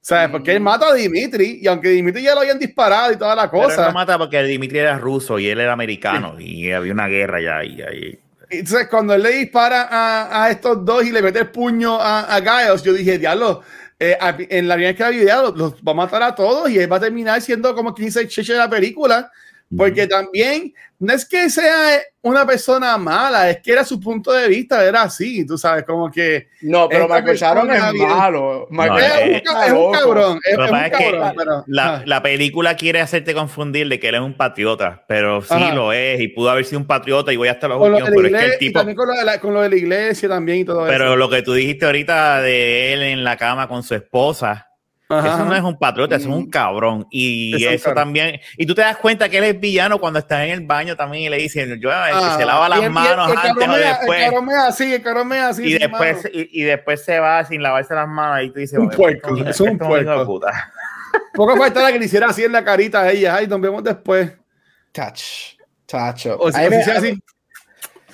¿Sabes? Porque él mata a Dimitri y aunque Dimitri ya lo habían disparado y toda la cosa. Pero él no mata porque Dimitri era ruso y él era americano y había una guerra ya. Y, ahí. Entonces, cuando él le dispara a, a, estos dos y le mete el puño a, a Giles, yo dije, diablo, eh, en la línea que la vida los, los, va a matar a todos y él va a terminar siendo como quien dice cheche de la película porque también no es que sea una persona mala, es que era su punto de vista, era así, tú sabes, como que. No, pero Michael Sharon es malo. es, un, cabrón. Es, un cabrón pero, la, la, película quiere hacerte confundir de que él es un patriota, pero sí lo es y pudo haber sido un patriota y voy hasta los últimos, pero es que el tipo. También con lo, de la, con lo de la iglesia también y todo eso. Pero lo que tú dijiste ahorita de él en la cama con su esposa eso no es un patriota, eso es un cabrón. Y eso también. Y tú te das cuenta que él es villano cuando está en el baño también y le dicen, yo, ah, se lava las manos antes o después. El cabrón me así, el cabrón así. Y después, y, después se va sin lavarse las manos y tú dices, un puerco, es un puerco. Poco falta la que le hiciera así en la carita a ella. Ay, nos vemos después. Touch. Tacho. O sea,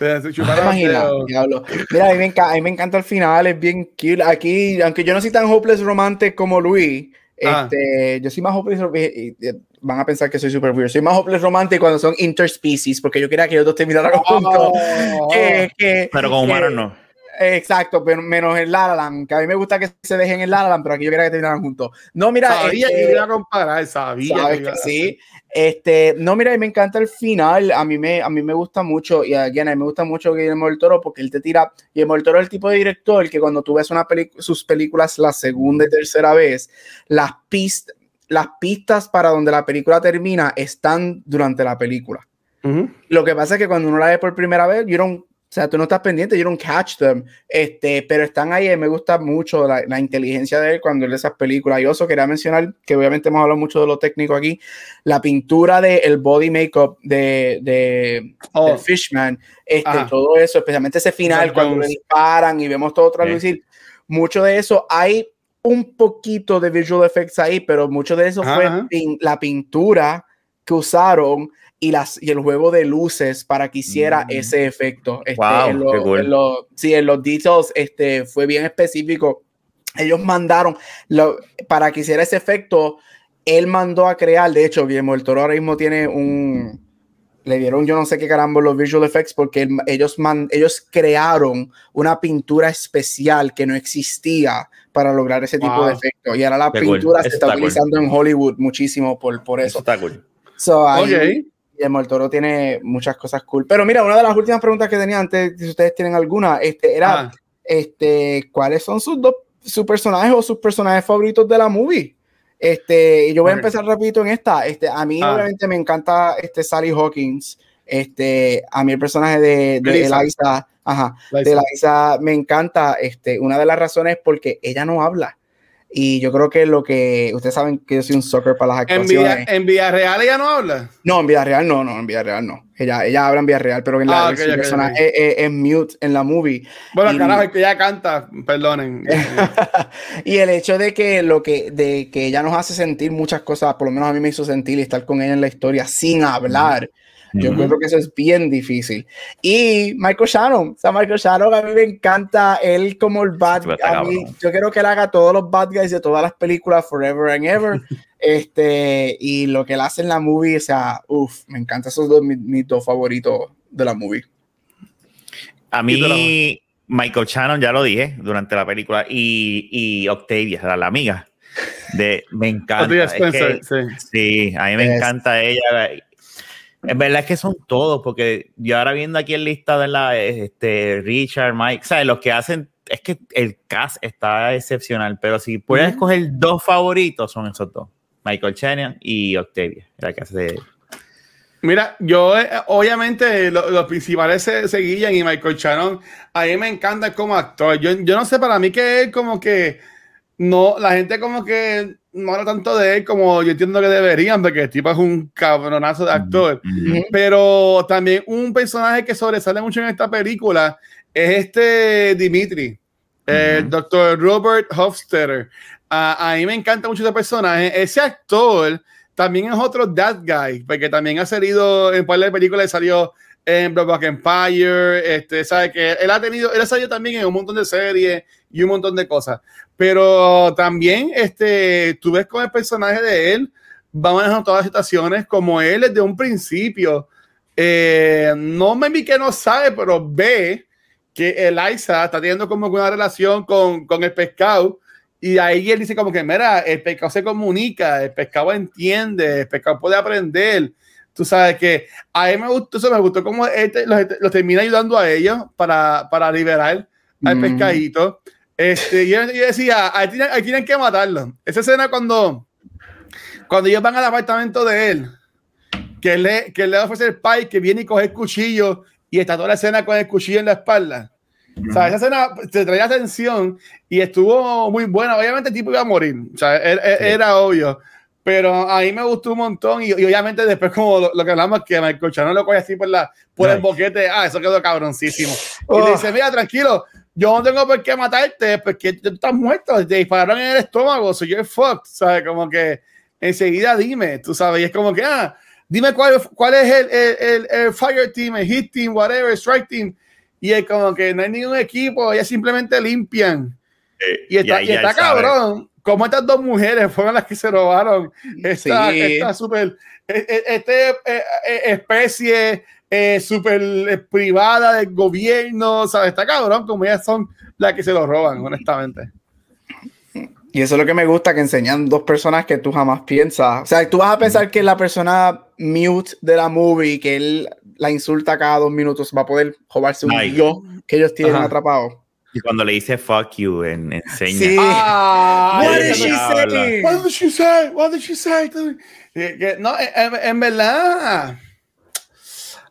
así. Mira, a mí, me encanta, a mí me encanta el final, es bien cute. Aquí, aunque yo no soy tan hopeless romántico como Luis, ah. este, yo soy más hopeless van a pensar que soy super weird. Soy más hopeless romántico cuando son interspecies, porque yo quería que ellos dos terminaran juntos. pero con humanos no. Exacto, pero menos el La Land, que a mí me gusta que se dejen el La Land, pero aquí yo quería que terminaran juntos. No, mira, sabía que este, iba a comparar, sabía que, sí. Este, no, mira, a mí me encanta el final, a mí me, a mí me gusta mucho, y a, a mí me gusta mucho Guillermo del Toro porque él te tira, Guillermo del Toro es el tipo de director que cuando tú ves una sus películas la segunda y tercera vez, las pistas, las pistas para donde la película termina están durante la película. Lo que pasa es que cuando uno la ve por primera vez, you don't o sea, tú no estás pendiente, you don't catch them, este, pero están ahí y me gusta mucho la, la, inteligencia de él cuando él esas películas. Y oso quería mencionar, que obviamente hemos hablado mucho de lo técnico aquí, la pintura del el body makeup de, de, oh. Fishman, este, todo eso, especialmente ese final cuando le disparan y vemos todo traducir, mucho de eso hay un poquito de visual effects ahí, pero mucho de eso fue la pintura que usaron y, las, y el juego de luces para que hiciera mm. ese efecto. Este, en, sí, en los details este, fue bien específico. Ellos mandaron lo, para que hiciera ese efecto. Él mandó a crear, de hecho, Guillermo el Toro ahora mismo tiene un, le dieron yo no sé qué caramba los visual effects porque ellos, man, ellos crearon una pintura especial que no existía para lograr ese tipo de efecto y ahora la pintura se está utilizando en Hollywood muchísimo por, por eso. está cool. So, el Toro tiene muchas cosas cool. Pero mira, una de las últimas preguntas que tenía antes, si ustedes tienen alguna, este, era, este, ¿cuáles son sus dos, sus personajes o sus personajes favoritos de la movie? Este, yo voy a empezar rapidito en esta. Este, a mí ah. obviamente me encanta este Sally Hawkins. Este, a mí el personaje de, de Eliza, ajá, de Eliza me encanta. Este, una de las razones es porque ella no habla. Y yo creo que lo que ustedes saben que yo soy un soccer para las actuaciones. ¿En vida, real ella no habla? No, en vida real no, no, en vida real no. Ella, ella habla en vida real, pero en la ah, Es, mute en la movie. Bueno, carajo, es que ella canta, perdonen. y el hecho de que lo que, de que ella nos hace sentir muchas cosas, por lo menos a mí me hizo sentir y estar con ella en la historia sin hablar. Yo creo que eso es bien difícil. Y Michael Shannon, o sea, Michael Shannon a mí me encanta él como el bad guy. Yo quiero que él haga todos los bad guys de todas las películas Forever and Ever. este, y lo que él hace en la movie, o sea, uff, me encanta esos dos mis, dos favoritos de la movie. A mí, Michael Shannon, ya lo dije durante la película, y, y Octavia, la, amiga. De, me encanta. sí. a mí me encanta ella en verdad es que son todos, porque yo ahora viendo aquí en lista de la este, Richard, Mike, ¿sabes? Los que hacen, es que el cast está excepcional, pero si puedes escoger dos favoritos, son esos dos: Michael Chenian y Octavia, la que hace Mira, yo eh, obviamente los principales se, se, y Michael Shannon, a mí me encanta como actor. Yo, yo no sé, para mí que es como que no, la gente como que no habla tanto de él como yo entiendo que deberían, porque el tipo es un cabronazo de actor. Pero también un personaje que sobresale mucho en esta película es este Dimitri, el doctor Robert Hofstetter. a mí me encanta mucho ese personaje. Ese actor también es otro That Guy, porque también ha salido en par de películas, salió en Brokeback Empire, este, sabe que él ha tenido, él ha salido también en un montón de series y un montón de cosas. Pero también, este, tú ves con el personaje de él, va manejando todas las situaciones como él desde un principio. Eh, no me vi que no sabe, pero ve que Eliza está teniendo como una relación con, con el pescado Y ahí él dice como que, mira, el pescado se comunica, el pescado entiende, el pescado puede aprender. Tú sabes que a él me gustó eso, me gustó como este, los, los, termina ayudando a ellos para, para liberar al Mm. pescadito. Este, y yo, yo decía, ahí tienen, ahí tienen que matarlo. Esa escena cuando, cuando ellos van al apartamento de él, que le, que le ofrece el pai, que viene y coge el cuchillo y está toda la escena con el cuchillo en la espalda. O sea, esa escena te traía atención y estuvo muy buena. Obviamente el tipo iba a morir, o sea, era, Sí. era obvio. Pero a mí me gustó un montón y, y obviamente después como lo, lo que hablamos que Michael Chano lo coge así por, la, por el boquete, ah, eso quedó cabroncísimo. Y Oh. le dice, mira, tranquilo, yo no tengo por qué matarte porque tú estás muerto, te dispararon en el estómago, soy yo fucked, ¿sabes? Como que enseguida dime, tú sabes, y es como que, ah, dime cuál, cuál es el, el, el, el fire team, el hit team, whatever, strike team. Y es como que no hay ningún equipo, ellas simplemente limpian. Y está, y ya está él sabe. Como estas dos mujeres fueron las que se robaron esta, Sí. esta super e- e- este, eh, especie eh, super eh, privada del gobierno, ¿sabes? Está cabrón, como ellas son las que se lo roban, honestamente. Y eso es lo que me gusta, que enseñan dos personas que tú jamás piensas. O sea, tú vas a pensar que la persona mute de la movie, que él la insulta cada dos minutos, va a poder robarse un yo que ellos tienen Ajá. atrapado. Y cuando le dice fuck you en, enseña. Sí. Ah, What did she say? What did she say? What did she say? No, en, en verdad,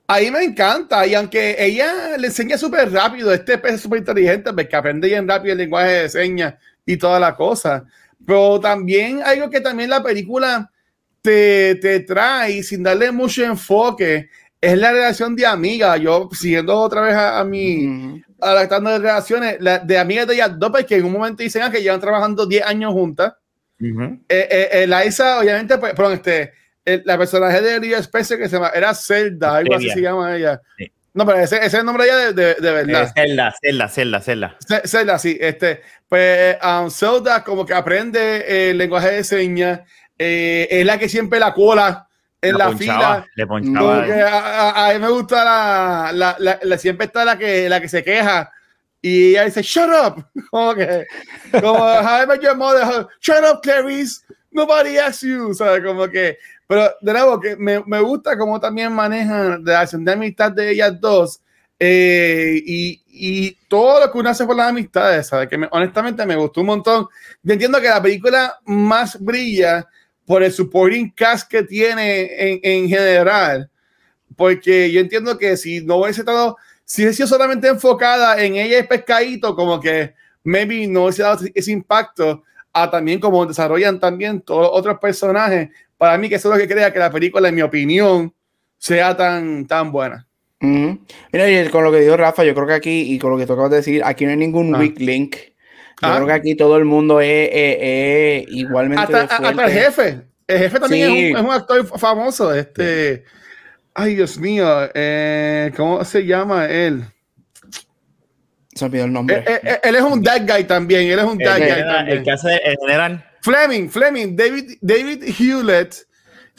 ahí me encanta. Y aunque ella le enseña súper rápido, este pez es súper inteligente, porque aprende bien rápido el lenguaje de señas y toda la cosa. Pero también algo que también la película te, te trae sin darle mucho enfoque es la relación de amiga. Yo siguiendo otra vez a, a mi Ujú. adaptando de relaciones la- de amigas de ellas dos, porque en un momento dicen ah, que llevan trabajando 10 años juntas. Ujú. Eh, eh, eh, la Isa, obviamente, pues, perdón, este, el- la personaje de Ria Spencer que se llama, era Zelda, algo así se llama ella. Sí. No, pero ese, ese es el nombre de ella de, de, de Eh, verdad. Zelda, Zelda, Zelda, Zelda. Ce- Zelda, sí. Este, pues um, Zelda como que aprende el lenguaje de señas, eh, es la que siempre la cola en la, ponchaba, fila. Le ponchaba. que a, a- a mí me gusta la, la, la- la- siempre está la que, la que se queja y ella dice, shut up. Como que, como, I met your mother, shut up, Clarice. Nobody asked you. ¿sabes? Como que, pero de nuevo, que me, me gusta cómo también manejan la relación de amistad de ellas dos eh, y, y todo lo que uno hace por las amistades, ¿sabes? Que me- honestamente me gustó un montón. Yo entiendo que la película más brilla por el supporting cast que tiene en, en general, porque yo entiendo que si no hubiese estado, si hubiese sido solamente enfocada en ella y pescadito, como que maybe no hubiese dado ese impacto a también como desarrollan también todos los otros personajes. Para mí, que eso es lo que crea que la película, en mi opinión, sea tan, tan buena. Ujú. Mira, y con lo que dijo Rafa, yo creo que aquí, y con lo que tú acabas de decir, aquí no hay ningún Ah. weak link. Yo Ah. creo que aquí todo el mundo es, es- es igualmente Hasta, hasta el jefe. El jefe también Sí. es, un, es un actor famoso. Este. Ay, Dios mío. eh, ¿Cómo se llama él? Se me olvidó el nombre. Eh, eh, él es un dad guy también. Él es un dad guy general- también. el que hace el general. Fleming, Fleming, David, David Hewlett.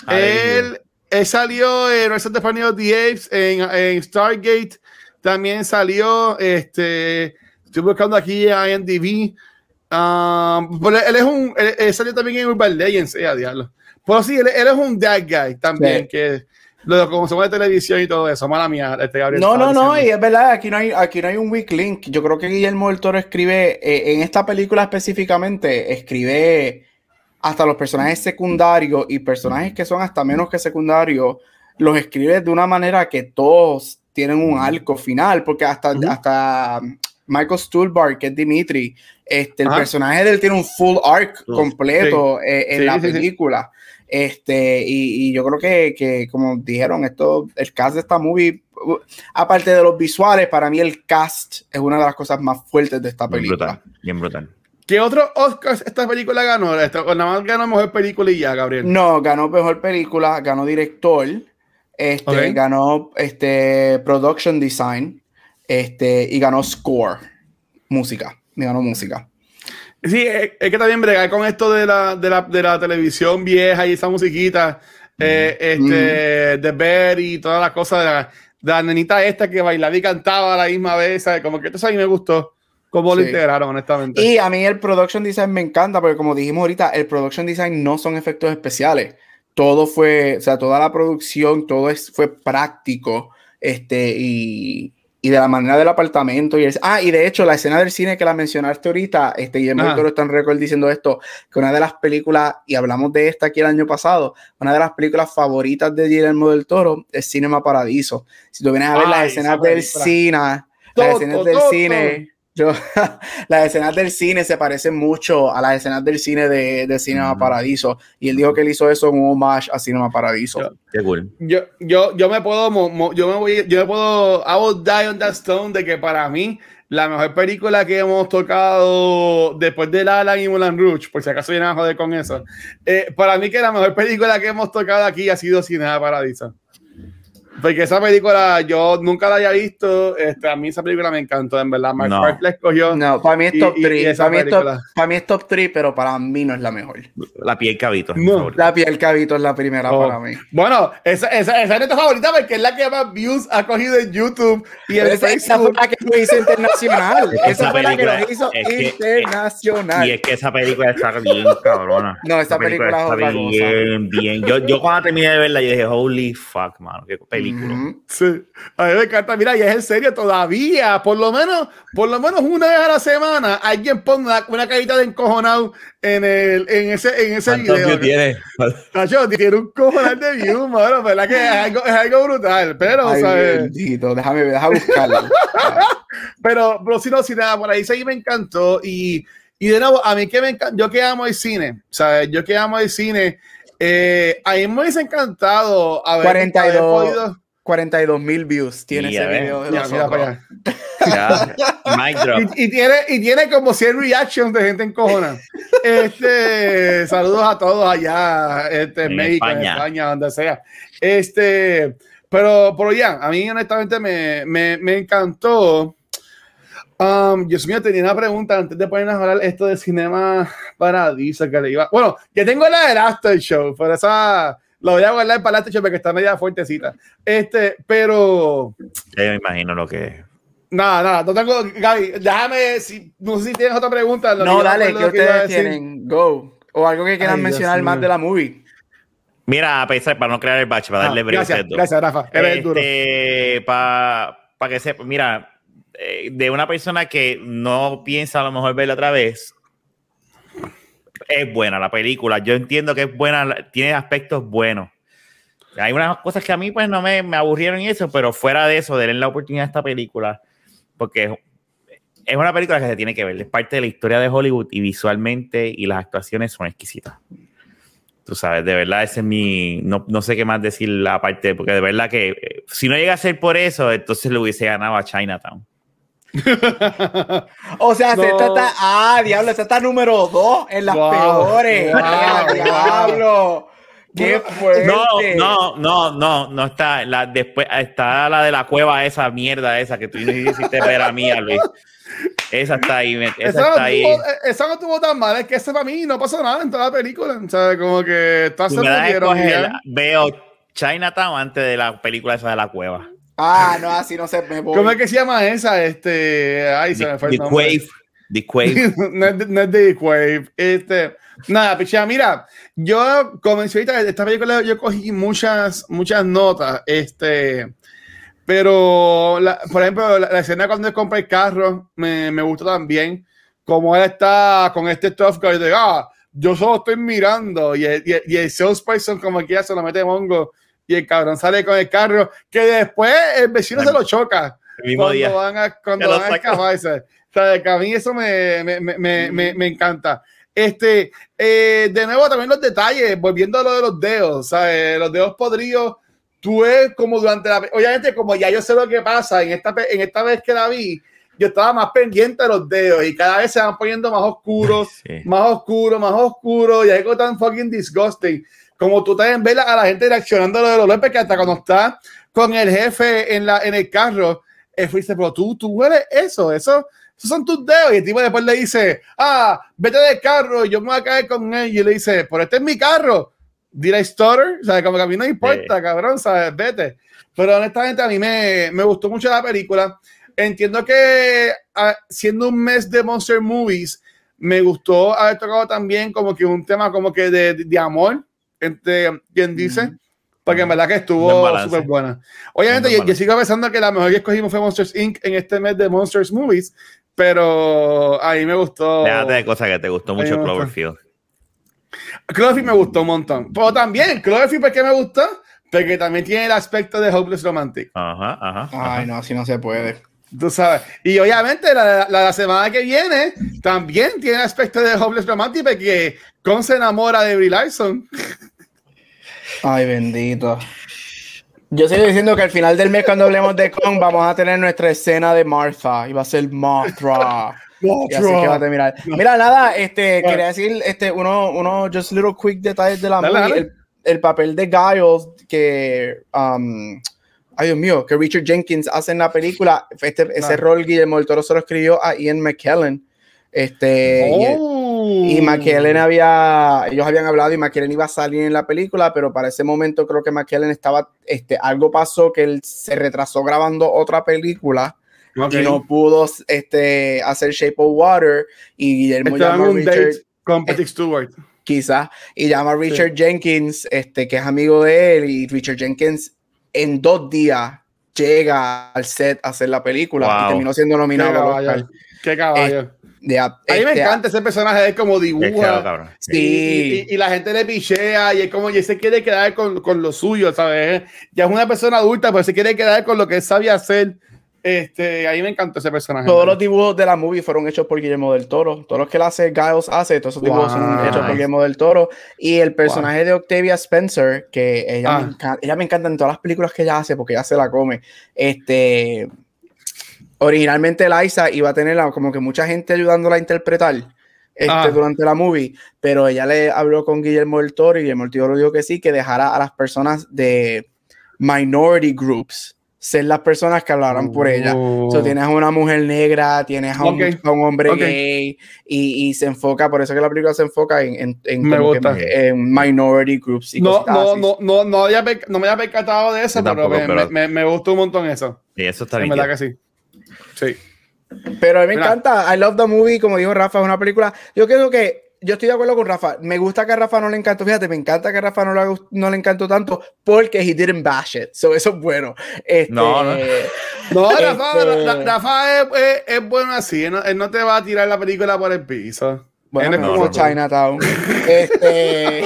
Ah, él, él salió en Planet of the Apes, en, en Stargate. También salió. Este, estoy buscando aquí a IMDb. Um, pero él es un. Él, él salió también en Urban Legends, eh, a diablo. Pero sí, él, él es un dad guy también. Sí. Que lo como somos de televisión y todo eso. Mala mía, este Gabriel. No, no, no, y es verdad, aquí no hay, aquí no hay un weak link. Yo creo que Guillermo del Toro escribe, eh, en esta película específicamente, escribe hasta los personajes secundarios y personajes que son hasta menos que secundarios, los escribe de una manera que todos tienen un arco final, porque hasta, hasta Michael Stuhlbarg, que es Dimitri, este, el Ajá. personaje de él tiene un full arc Sí. completo eh, en Sí, la sí, sí. película. Este, y, y yo creo que, que, como dijeron, esto, el cast de esta movie, uh, aparte de los visuales, para mí el cast es una de las cosas más fuertes de esta Bien película. brutal. Bien brutal. ¿Qué otro Oscar esta película ganó? Esta- o nada más ganó mejor película y ya, Gabriel. No, ganó mejor película, ganó director, este, ganó este, production design, este, y ganó score, música, y ganó música. Sí, es, es que también bregar con esto de la, de la, de la televisión vieja y esa musiquita, eh, este, de Bear y todas las cosas de la, de la nenita esta que bailaba y cantaba a la misma vez, ¿sabes? Como que esto a mí me gustó. cómo lo Sí. integraron, honestamente. Y a mí el production design me encanta porque como dijimos ahorita, el production design no son efectos especiales. Todo fue, o sea, toda la producción, todo es, fue práctico. Este, y, y de la manera del apartamento. Y el- ah, y de hecho, la escena del cine que la mencionaste ahorita, este, Guillermo del Toro está en récord diciendo esto, que una de las películas, y hablamos de esta aquí el año pasado, una de las películas favoritas de Guillermo del Toro es Cinema Paradiso. Si tú vienes a ver las escenas del película. cine, las escenas del cine, yo, las escenas del cine se parecen mucho a las escenas del cine de, de Cinema Ujú. Paradiso. Y él dijo que él hizo eso en un homage a Cinema Paradiso. Yo- Qué cool. Yo, yo, yo me puedo, mo- mo- yo me voy, yo me puedo, I will die on that stone de que para mí la mejor película que hemos tocado después de La La Land y Moulin Rouge, por si acaso vienen a joder con eso, eh, para mí que la mejor película que hemos tocado aquí ha sido Cinema Paradiso. Porque esa película yo nunca la había visto, este, a mí esa película me encantó, en verdad. Mark No. Park la escogió. No, para mí es top y- 3. y esa para, mí es top, película. para mí es top 3, pero para mí no es la mejor. La piel cabito. No. La piel cabito es la primera Oh. para mí. Bueno, esa, esa, esa es nuestra favorita porque es la que más views ha cogido en YouTube y en Esa, esa fue la que lo hizo internacional. Es que esa esa fue la que película lo hizo es que- internacional. Y es que esa película está bien cabrona. No, esa película es está otra bien, bien. Yo, yo cuando terminé de verla, yo dije, holy fuck, mano, qué película. Ujú. Sí, a mí me encanta. Mira, y es en serio, todavía, por lo menos, por lo menos una vez a la semana, alguien pone una, una carita de encojonado en, el, en ese, en ese ¿Cuántos video. views tiene? Nacho, tiene un cojonal de views, mano, ¿verdad? Que es algo, es algo brutal, pero, Ay, ¿sabes? bendito, déjame déjame buscarlo. Pero, pero si no, si nada, por ahí sí me encantó. Y, y de nuevo, a mí que me encanta, yo que amo el cine, ¿sabes? Yo que amo el cine, eh, a mí me hubiese encantado haber, 42. haber podido. 42 mil views tiene Y ese ver, video de Mira, mira nosotros. para allá. Ya, mic drop. Y, y tiene, y tiene como 100 reactions de gente encojona. Este, saludos a todos allá, este, en En México, en España. España, donde sea. Este, pero, pero ya, a mí honestamente me, me, me encantó. Um, Dios mío, tenía una pregunta antes de ponernos a hablar esto de Cinema Paradiso que le iba. Bueno, yo tengo la del After Show, pero esa lo voy a guardar para el After Show porque está media fuertecita. Este, pero Ya yo me imagino lo que es. Nada, nada, no tengo, Gaby, déjame, si, no sé si tienes otra pregunta. lo que No, dale, me ¿qué acuerdo que ustedes tienen? Go. O algo que quieran Ay, Dios mencionar más mío. de la movie. Mira, a pesar, para no crear el bache, para Ah, darle breve a gracias, gracias, Rafa, eres el duro. Este, para que sepa, mira, eh, de una persona que no piensa a lo mejor verla otra vez, es buena la película. Yo entiendo que es buena, tiene aspectos buenos. Hay unas cosas que a mí pues no me, me aburrieron y eso, pero fuera de eso, denle la oportunidad a esta película, porque es, una película que se tiene que ver, es parte de la historia de Hollywood y visualmente y las actuaciones son exquisitas. Tú sabes, de verdad, ese es mi. No, no sé qué más decir la parte, porque de verdad que eh, si no llega a ser por eso, entonces le hubiese ganado a Chinatown. O sea, No. esta está. Ah, diablo, esta está número 2 en las Wow, peores. wow, Ah, diablo. Qué fuerte. No, no, no, no, no está. La, después está la de la cueva, esa mierda, esa que tú hiciste ver a mí, Luis. Esa está ahí, esa Esa no, está ahí. tuvo, eh, esa no tuvo tan mal, es que ese para mí no pasó nada en toda la película. O sea, como que se ya. veo Chinatown antes de la película esa de la cueva. Ah, no, así no se me voy. ¿Cómo es que se llama esa? Este, ay, se me fue el The nombre. Quave. The Quave. no, es de- no es de Wave. Este, nada, pichea, mira, yo comencé ahorita, esta película yo cogí muchas, muchas notas, este, pero, la- por ejemplo, la, la escena cuando él compra el carro me, me gustó también, como él está con este tough guy de, ah, yo solo estoy mirando, y el, y el, y el salesperson como que ya se lo mete mongo, y el cabrón sale con el carro, que después el vecino se lo choca El mismo cuando día. van a, cuando van a escaparse. O sea, que a mí eso me, me, me, me, me- encanta. Este, eh, de nuevo, también los detalles, volviendo a lo de los dedos, ¿sabes? Los dedos podridos, tú ves como durante la. Obviamente, como ya yo sé lo que pasa, en esta, en esta vez que la vi, yo estaba más pendiente de los dedos y cada vez se van poniendo más oscuros, Sí. más oscuro, más oscuro, y algo tan fucking disgusting. Como tú también ves a la gente reaccionando a lo de los golpes, que hasta cuando está con el jefe en, la, en el carro, y dice, pero tú, tú hueles eso, eso, esos son tus dedos. Y el tipo después le dice, ah, vete del carro, yo me voy a caer con él. Y le dice, pero este es mi carro. Did I stutter? O sea, como que a mí no importa, cabrón, ¿sabes? Vete. Pero honestamente a mí me, me gustó mucho la película. entiendo que ah, siendo un mes de Monster Movies, me gustó haber tocado también como que un tema como que de, de amor, entre quien dice, porque en verdad que estuvo súper buena. Obviamente, yo, yo, sigo pensando que la mejor que escogimos fue Monsters Inc. en este mes de Monsters Movies, pero a mí me gustó. Déjate de cosas que te gustó mucho Cloverfield. Cloverfield me gustó un montón. Pero también, Cloverfield, ¿por qué me gustó? Porque también tiene el aspecto de Hopeless Romantic. Ajá, ajá. Ay, no, así no se puede. Tú sabes. Y obviamente la, la, semana que viene también tiene el aspecto de Hopeless Romantic porque Con se enamora de Brie Larson. Ay, bendito. Yo sigo diciendo que al final del mes, cuando hablemos de Kong, vamos a tener nuestra escena de Martha y va a ser Mothra. Y así que va a terminar. Mira, nada, este, quería decir este, uno, uno, just little quick detalles de la movie. El, papel de Giles que, um, ay Dios mío, que Richard Jenkins hace en la película, este, ese rol Guillermo del Toro se lo escribió a Ian McKellen. Este, y, oh. McKellen había, ellos habían hablado y McKellen iba a salir en la película, pero para ese momento creo que McKellen estaba, este, algo pasó que él se retrasó grabando otra película y no pudo este, hacer Shape of Water y Guillermo llamó a Richard con Patrick Stewart. Quizás, y llama a Richard Jenkins, este, que es amigo de él, y Richard Jenkins en dos días llega al set a hacer la película y terminó siendo nominado. Qué caballo. De, a mí me este, encanta ese personaje, es como dibuja. sí. Y, la gente le pichea y es como, y se quiere quedar con, con, lo suyo, ¿sabes? Ya es una persona adulta, pero se quiere quedar con lo que sabe hacer. Este, ahí me encanta ese personaje. Todos los dibujos de la movie fueron hechos por Guillermo del Toro. Todos los que él hace, Giles hace, todos esos dibujos son hechos por Guillermo del Toro. Y el personaje de Octavia Spencer, que ella, me ah. encanta, ella me encanta en todas las películas que ella hace porque ella se la come. Este, originalmente Liza iba a tener como que mucha gente ayudándola a interpretar este, ah. durante la movie, pero ella le habló con Guillermo del Toro y Guillermo del Toro dijo que sí, que dejara a las personas de minority groups ser las personas que hablaran por ella. O sea, oh. tienes a una mujer negra, tienes a un, hombre gay y, se enfoca, por eso que la película se enfoca en, en, minority groups. Y no, no, no, no, no, no, me había percatado de eso, pero, me, me, gustó un montón eso. Y eso está bien. verdad que sí. Sí. Pero a mí me encanta. I love the movie, como dijo Rafa, es una película. Yo creo que yo estoy de acuerdo con Rafa. Me gusta que a Rafa no le encantó. Fíjate, me encanta que a Rafa no le, no le encantó tanto porque he didn't bash it. So, eso es bueno. Este, no, no. no, Rafa, este Rafa es, es, bueno así. Él no, él no, te va a tirar la película por el piso. Bueno, es como Chinatown. este...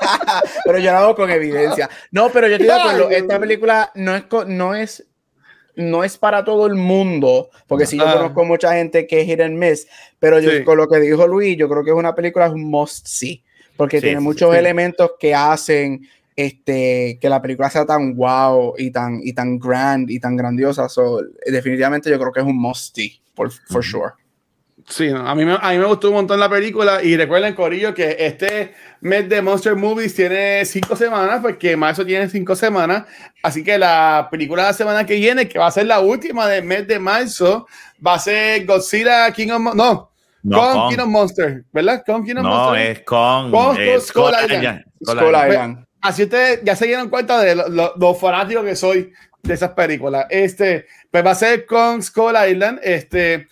pero yo lo hago con evidencia. No, pero yo estoy de acuerdo. Esta película no es, no es no es para todo el mundo, porque si yo conozco mucha gente que es hit and miss, pero yo con lo que dijo Luis, yo creo que es una película, es un must see, porque tiene muchos elementos que hacen este, que la película sea tan wow y tan, y tan grand y tan grandiosa. So, definitivamente yo creo que es un must see, for, for sure. Sí, a mí, me, a mí me gustó un montón la película y recuerden, Corillo, que este mes de Monster Movies tiene cinco semanas, porque marzo tiene cinco semanas, así que la película de la semana que viene, que va a ser la última del mes de marzo, va a ser Godzilla King of No, con, King of Monster, ¿verdad? Con King of no, Monster. No, es con, con eh, Skull, Island. Skull Island. Así ustedes ya se dieron cuenta de lo, lo, fanático que soy de esas películas. Este, pues va a ser con Skull Island. Este,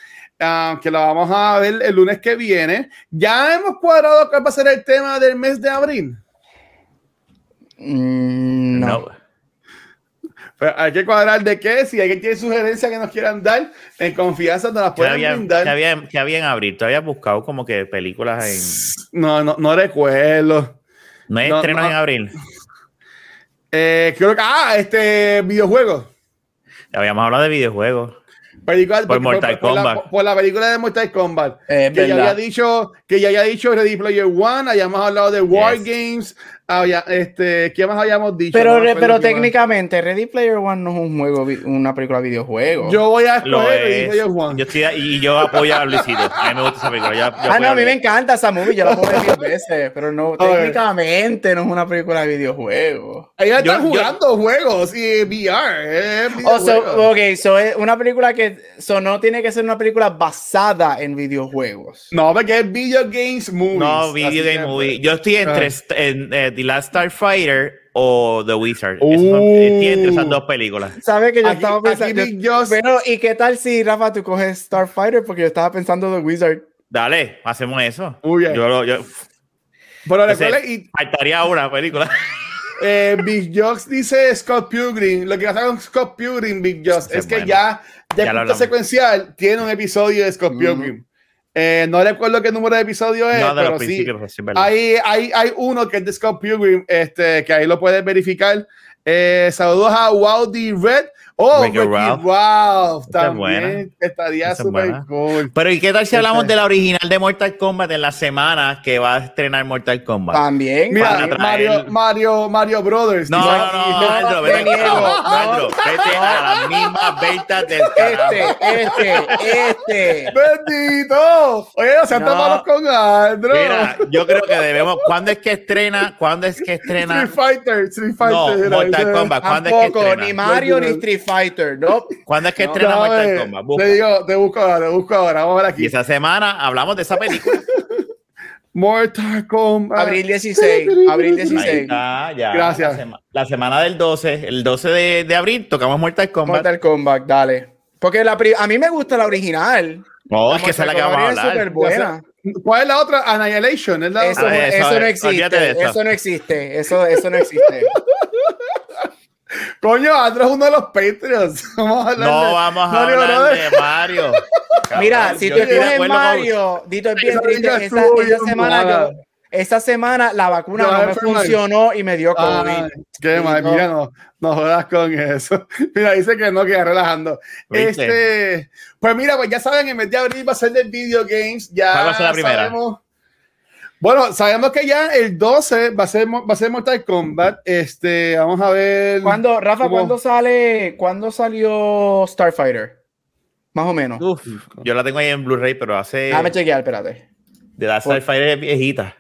Ah, que la vamos a ver el lunes que viene. Ya hemos cuadrado cuál va a ser el tema del mes de abril. Mm, no. Pues hay que cuadrar de qué. Si alguien tiene sugerencias que nos quieran dar, en confianza nos las pueden había, brindar. ¿Qué había, que había en abril? ¿Tú habías buscado como que películas en...? No, no, no recuerdo. ¿No hay estrenos en abril? Eh, creo que... Ah, este... Videojuegos. Habíamos hablado de videojuegos por, Mortal Kombat. Por la, película de Mortal Kombat. que ya había dicho, que ya había dicho Ready Player One, hayamos hablado de War Games, había, este, ¿qué más habíamos dicho? Pero, pero técnicamente, Ready Player One no es un juego, una película de videojuego. Yo voy a escoger Ready Player One. Yo estoy, y yo apoyo a Luisito. A mí me gusta esa película. ah, no, a mí me encanta esa movie, yo la puedo ver 10 veces, pero no, técnicamente no es una película de videojuegos. Ellos están jugando juegos y VR. Oh, so, ok, so es una película que so, no tiene que ser una película basada en videojuegos. No, porque es Video Games Movie. No, Video Game Movie. Yo estoy entre, ah. en, The Last Starfighter o The Wizard. Esas son, eh, Uh. entre esas dos películas. ¿Sabes que yo Aquí- estaba aquí pensando? Big Joss- Pero, ¿y qué tal si, Rafa, tú coges Starfighter? Porque yo estaba pensando The Wizard. Dale, hacemos eso. Muy bien. Yo, lo- yo, Pero recuerden, y faltaría una película. eh, Big Joss dice Scott Pilgrim. Lo que pasa con Scott Pilgrim, Big Joss, Ese es es que bueno. ya, ya, Ya secuencial tiene un episodio de Scott Pilgrim. Eh, no recuerdo qué número de episodio es, no, de pero los sí. Hay, hay, hay uno que es de Scott Pilgrim, este, que ahí lo puedes verificar. Eh, saludos a Wow Red. Oh, Wreck-It Ralph. Ralph. También buena. estaría es súper cool. Pero ¿y qué tal si hablamos de la original de Mortal Kombat en la semana que va a estrenar Mortal Kombat? También. Mira, Mario, Mario, Mario Brothers. No, no, no, no, Andro, te vete. Andro, vete a las mismas ventas del Este, carajo. este, este. Bendito. Oye, no sean No. tan malos con Andro. Mira, yo creo que debemos. ¿Cuándo es que estrena? ¿Cuándo es que estrena? Street Fighter, Street Fighter. No, Mortal Kombat. ¿Cuándo es que Tampoco, estrena? ni Mario ni. Street Fighter, ¿no? ¿Cuándo es que No, estrena Mortal Dame, Kombat? Busca. Te digo, te busco ahora, te busco ahora. Vamos a ver Y aquí. esa semana hablamos de esa película. Mortal Kombat. Abril 16, abril 16. Ahí está, ya. Gracias. La, sema- la semana del 12, el 12 de, de abril, tocamos Mortal Kombat. Mortal Kombat, dale. Porque la pri- a mí me gusta la original. no, La es que esa es la que vamos a Kombat es hablar. súper buena. ¿Cuál es la otra? Annihilation. ¿es la Eso, otra? Ah, eso, eso, no eh, existe. eso. Eso no existe. Eso, eso no existe. Coño, Andro es uno de los Patreons. Vamos a hablar No de vamos a Mario hablar Brothers. de Mario. Mira, Cabrón, si tú escoges Mario, Dito es bien Esa triste. Esa, esa semana mala. yo, esa semana la vacuna no me funcionó y me dio Ay, COVID. qué mal, mira, no, no jodas con eso. Mira, dice que no, queda relajando. ¿Viste? Este, pues mira, pues ya saben, en mes de abril va a ser de video games. Ya ¿Cuál va a ser la primera? sabemos- bueno, sabemos que ya el 12 va a ser, va a ser Mortal Kombat. Este, vamos a ver. ¿Cuándo, Rafa, ¿Cómo? ¿cuándo sale, cuándo salió Starfighter? Más o menos. Uf, yo la tengo ahí en Blu-ray, pero hace. Déjame chequear, espérate. De la Starfire es viejita.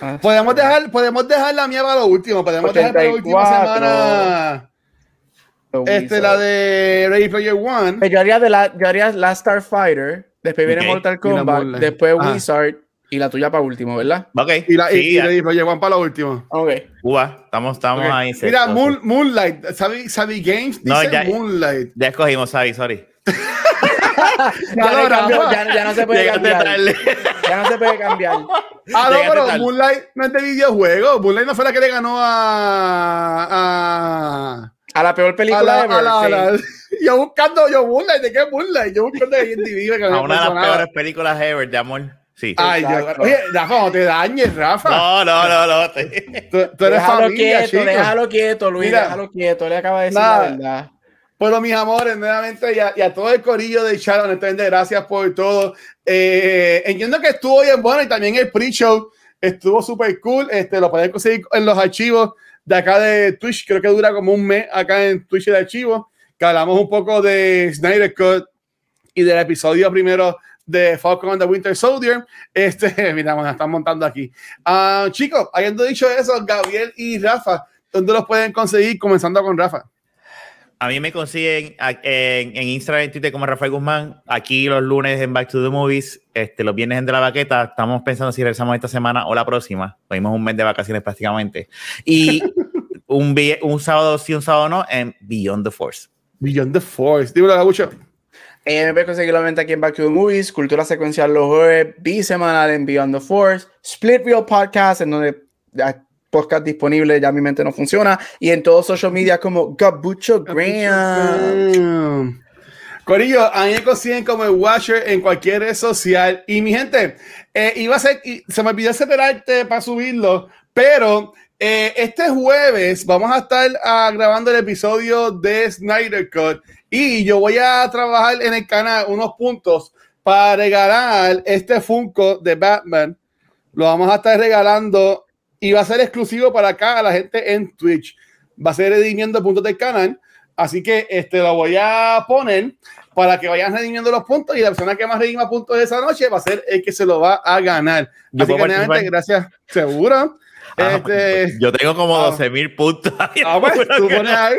Ah, Podemos dejar, podemos dejar la mía para lo último. Podemos dejar para la última 84. semana. Este, la de Ready Player One. Eh, Yo haría, de la, yo haría la Starfighter, después viene. Mortal Kombat, después Ajá. Wizard y la tuya para último, ¿verdad? Ok. Y, la, y- sí, y Ready Player One para lo último. Ok. Cuba, estamos, estamos ahí. Mira, Moon-. Moonlight. Sabi, Sabi Games dice No, ya- Moonlight. Ya escogimos, Sabi, sorry. Ya, no, Rafa. ya- ya no se puede Llegaste cambiar. tarde. Ya no se puede cambiar. Ah, no, pero tarde. Moonlight no es de videojuego. Moonlight no fue la que le ganó a. a A la peor a película la, ever. a la- sí. a la- yo buscando, yo Moonlight, ¿de qué es Moonlight? Yo buscando TV que A una de las peores películas ever de amor. Sí. Ay. Exacto. Oye, Rafa, no te dañes, Rafa. No, no, no, no. te- Tú, tú eres Déjalo familia, quieto, chico. déjalo quieto, Luis, Mira. déjalo quieto. Le acaba de decir Nada. la verdad. Bueno, mis amores, nuevamente y a, y a todo el corillo de chat, honestamente, gracias por todo. Eh, entiendo que estuvo bien bueno y también el pre-show estuvo súper cool. Este, lo pueden conseguir en los archivos de acá de Twitch. Creo que dura como un mes acá en Twitch de archivos. Que hablamos un poco de Snyder Cut y del episodio primero de Falcon and the Winter Soldier. Este, mira, bueno, están montando aquí. Ah, chicos, habiendo dicho eso, Gabriel y Rafa, ¿dónde los pueden conseguir? Comenzando con Rafa. A mí me consiguen en, en Instagram y Twitter como Rafael Guzmán. Aquí los lunes en Back to the Movies, este, los viernes en De la Baqueta. Estamos pensando si regresamos esta semana o la próxima. Tuvimos un mes de vacaciones prácticamente. Y un, un sábado sí, un sábado no, en Beyond the Force. Beyond the Force. Dímelo, Gabucho. Eh, me puedes conseguir la venta aquí en Back to the Movies, Cultura Secuencial los jueves, bisemanal en Beyond the Force, Split Real Podcast, en donde podcast disponible, ya mi mente no funciona, y en todos social media como Gabucho Graham. Corillo, a mí me consiguen como el Watcher en cualquier red social. Y mi gente, eh, iba a ser, se me olvidó separarte para subirlo, pero eh, este jueves vamos a estar ah, grabando el episodio de Snyder Cut y yo voy a trabajar en el canal unos puntos para regalar este Funko de Batman. Lo vamos a estar regalando y va a ser exclusivo para acá a la gente en Twitch. Va a ser redimiendo puntos del canal. Así que este lo voy a poner para que vayan redimiendo los puntos y la persona que más redima puntos esa noche va a ser el que se lo va a ganar. ¿Yo Así que gracias, seguro. Este, yo tengo como ah. 12 mil puntos. Ah, pues, tú pones ahí.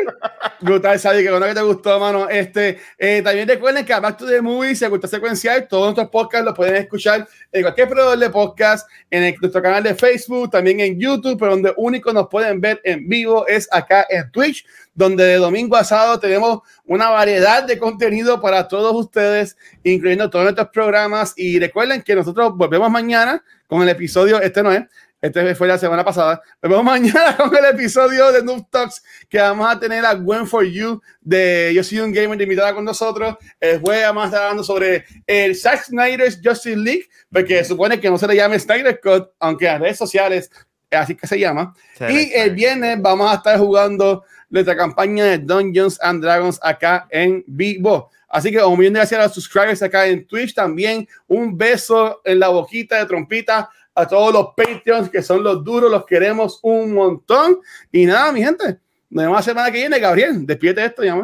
Brutal, Sadi, que bueno que te gustó, mano. Este, eh, también recuerden que Back to the Movie se gusta secuencial. Todos nuestros podcasts los pueden escuchar en cualquier proveedor de podcast, en nuestro canal de Facebook, también en YouTube, pero donde único nos pueden ver en vivo es acá en Twitch, donde de domingo a sábado tenemos una variedad de contenido para todos ustedes, incluyendo todos nuestros programas. Y recuerden que nosotros volvemos mañana con el episodio, este no es, este fue la semana pasada. Nos vemos mañana con el episodio de Noob Talks que vamos a tener a Gwen for You de Yo soy un gamer de invitada con nosotros. El jueves vamos a estar hablando sobre el Zack Snyder's Justice League, porque supone que no se le llame Snyder Cut, aunque en redes sociales así que se llama. y el viernes vamos a estar jugando nuestra campaña de Dungeons and Dragons acá en vivo. Así que un millón de gracias a los subscribers acá en Twitch también. Un beso en la boquita de trompita a todos los Patreons que son los duros, los queremos un montón. Y nada, mi gente, nos vemos la semana que viene. Gabriel, despídete esto, ya,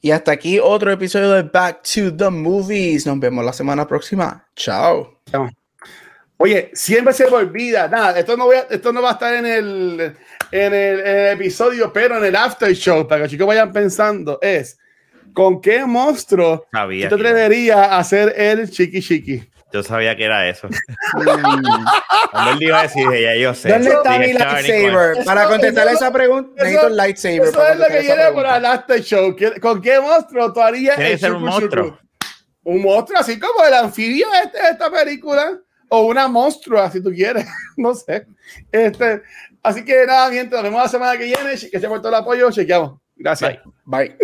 Y hasta aquí otro episodio de Back to the Movies. Nos vemos la semana próxima. Chao. Chao. Oye, siempre se me olvida. Nada, esto no, voy a, esto no va a estar en el, en el, en el episodio, pero en el after show, para que los chicos vayan pensando, es ¿con qué monstruo te atreverías a hacer el chiqui chiqui? Yo sabía que era eso. Cuando él iba a decir, ya yo sé. ¿Dónde está mi lightsaber? Para contestar esa pregunta, necesito el lightsaber. Eso es lo que viene para el after show. ¿Con qué monstruo tú harías el ser un monstruo? Un monstruo así como el anfibio este de esta película. O una monstrua, si tú quieres. no sé. Este, así que nada, gente, nos vemos la semana que viene. Que se por todo el apoyo. Chequeamos. Gracias. Bye.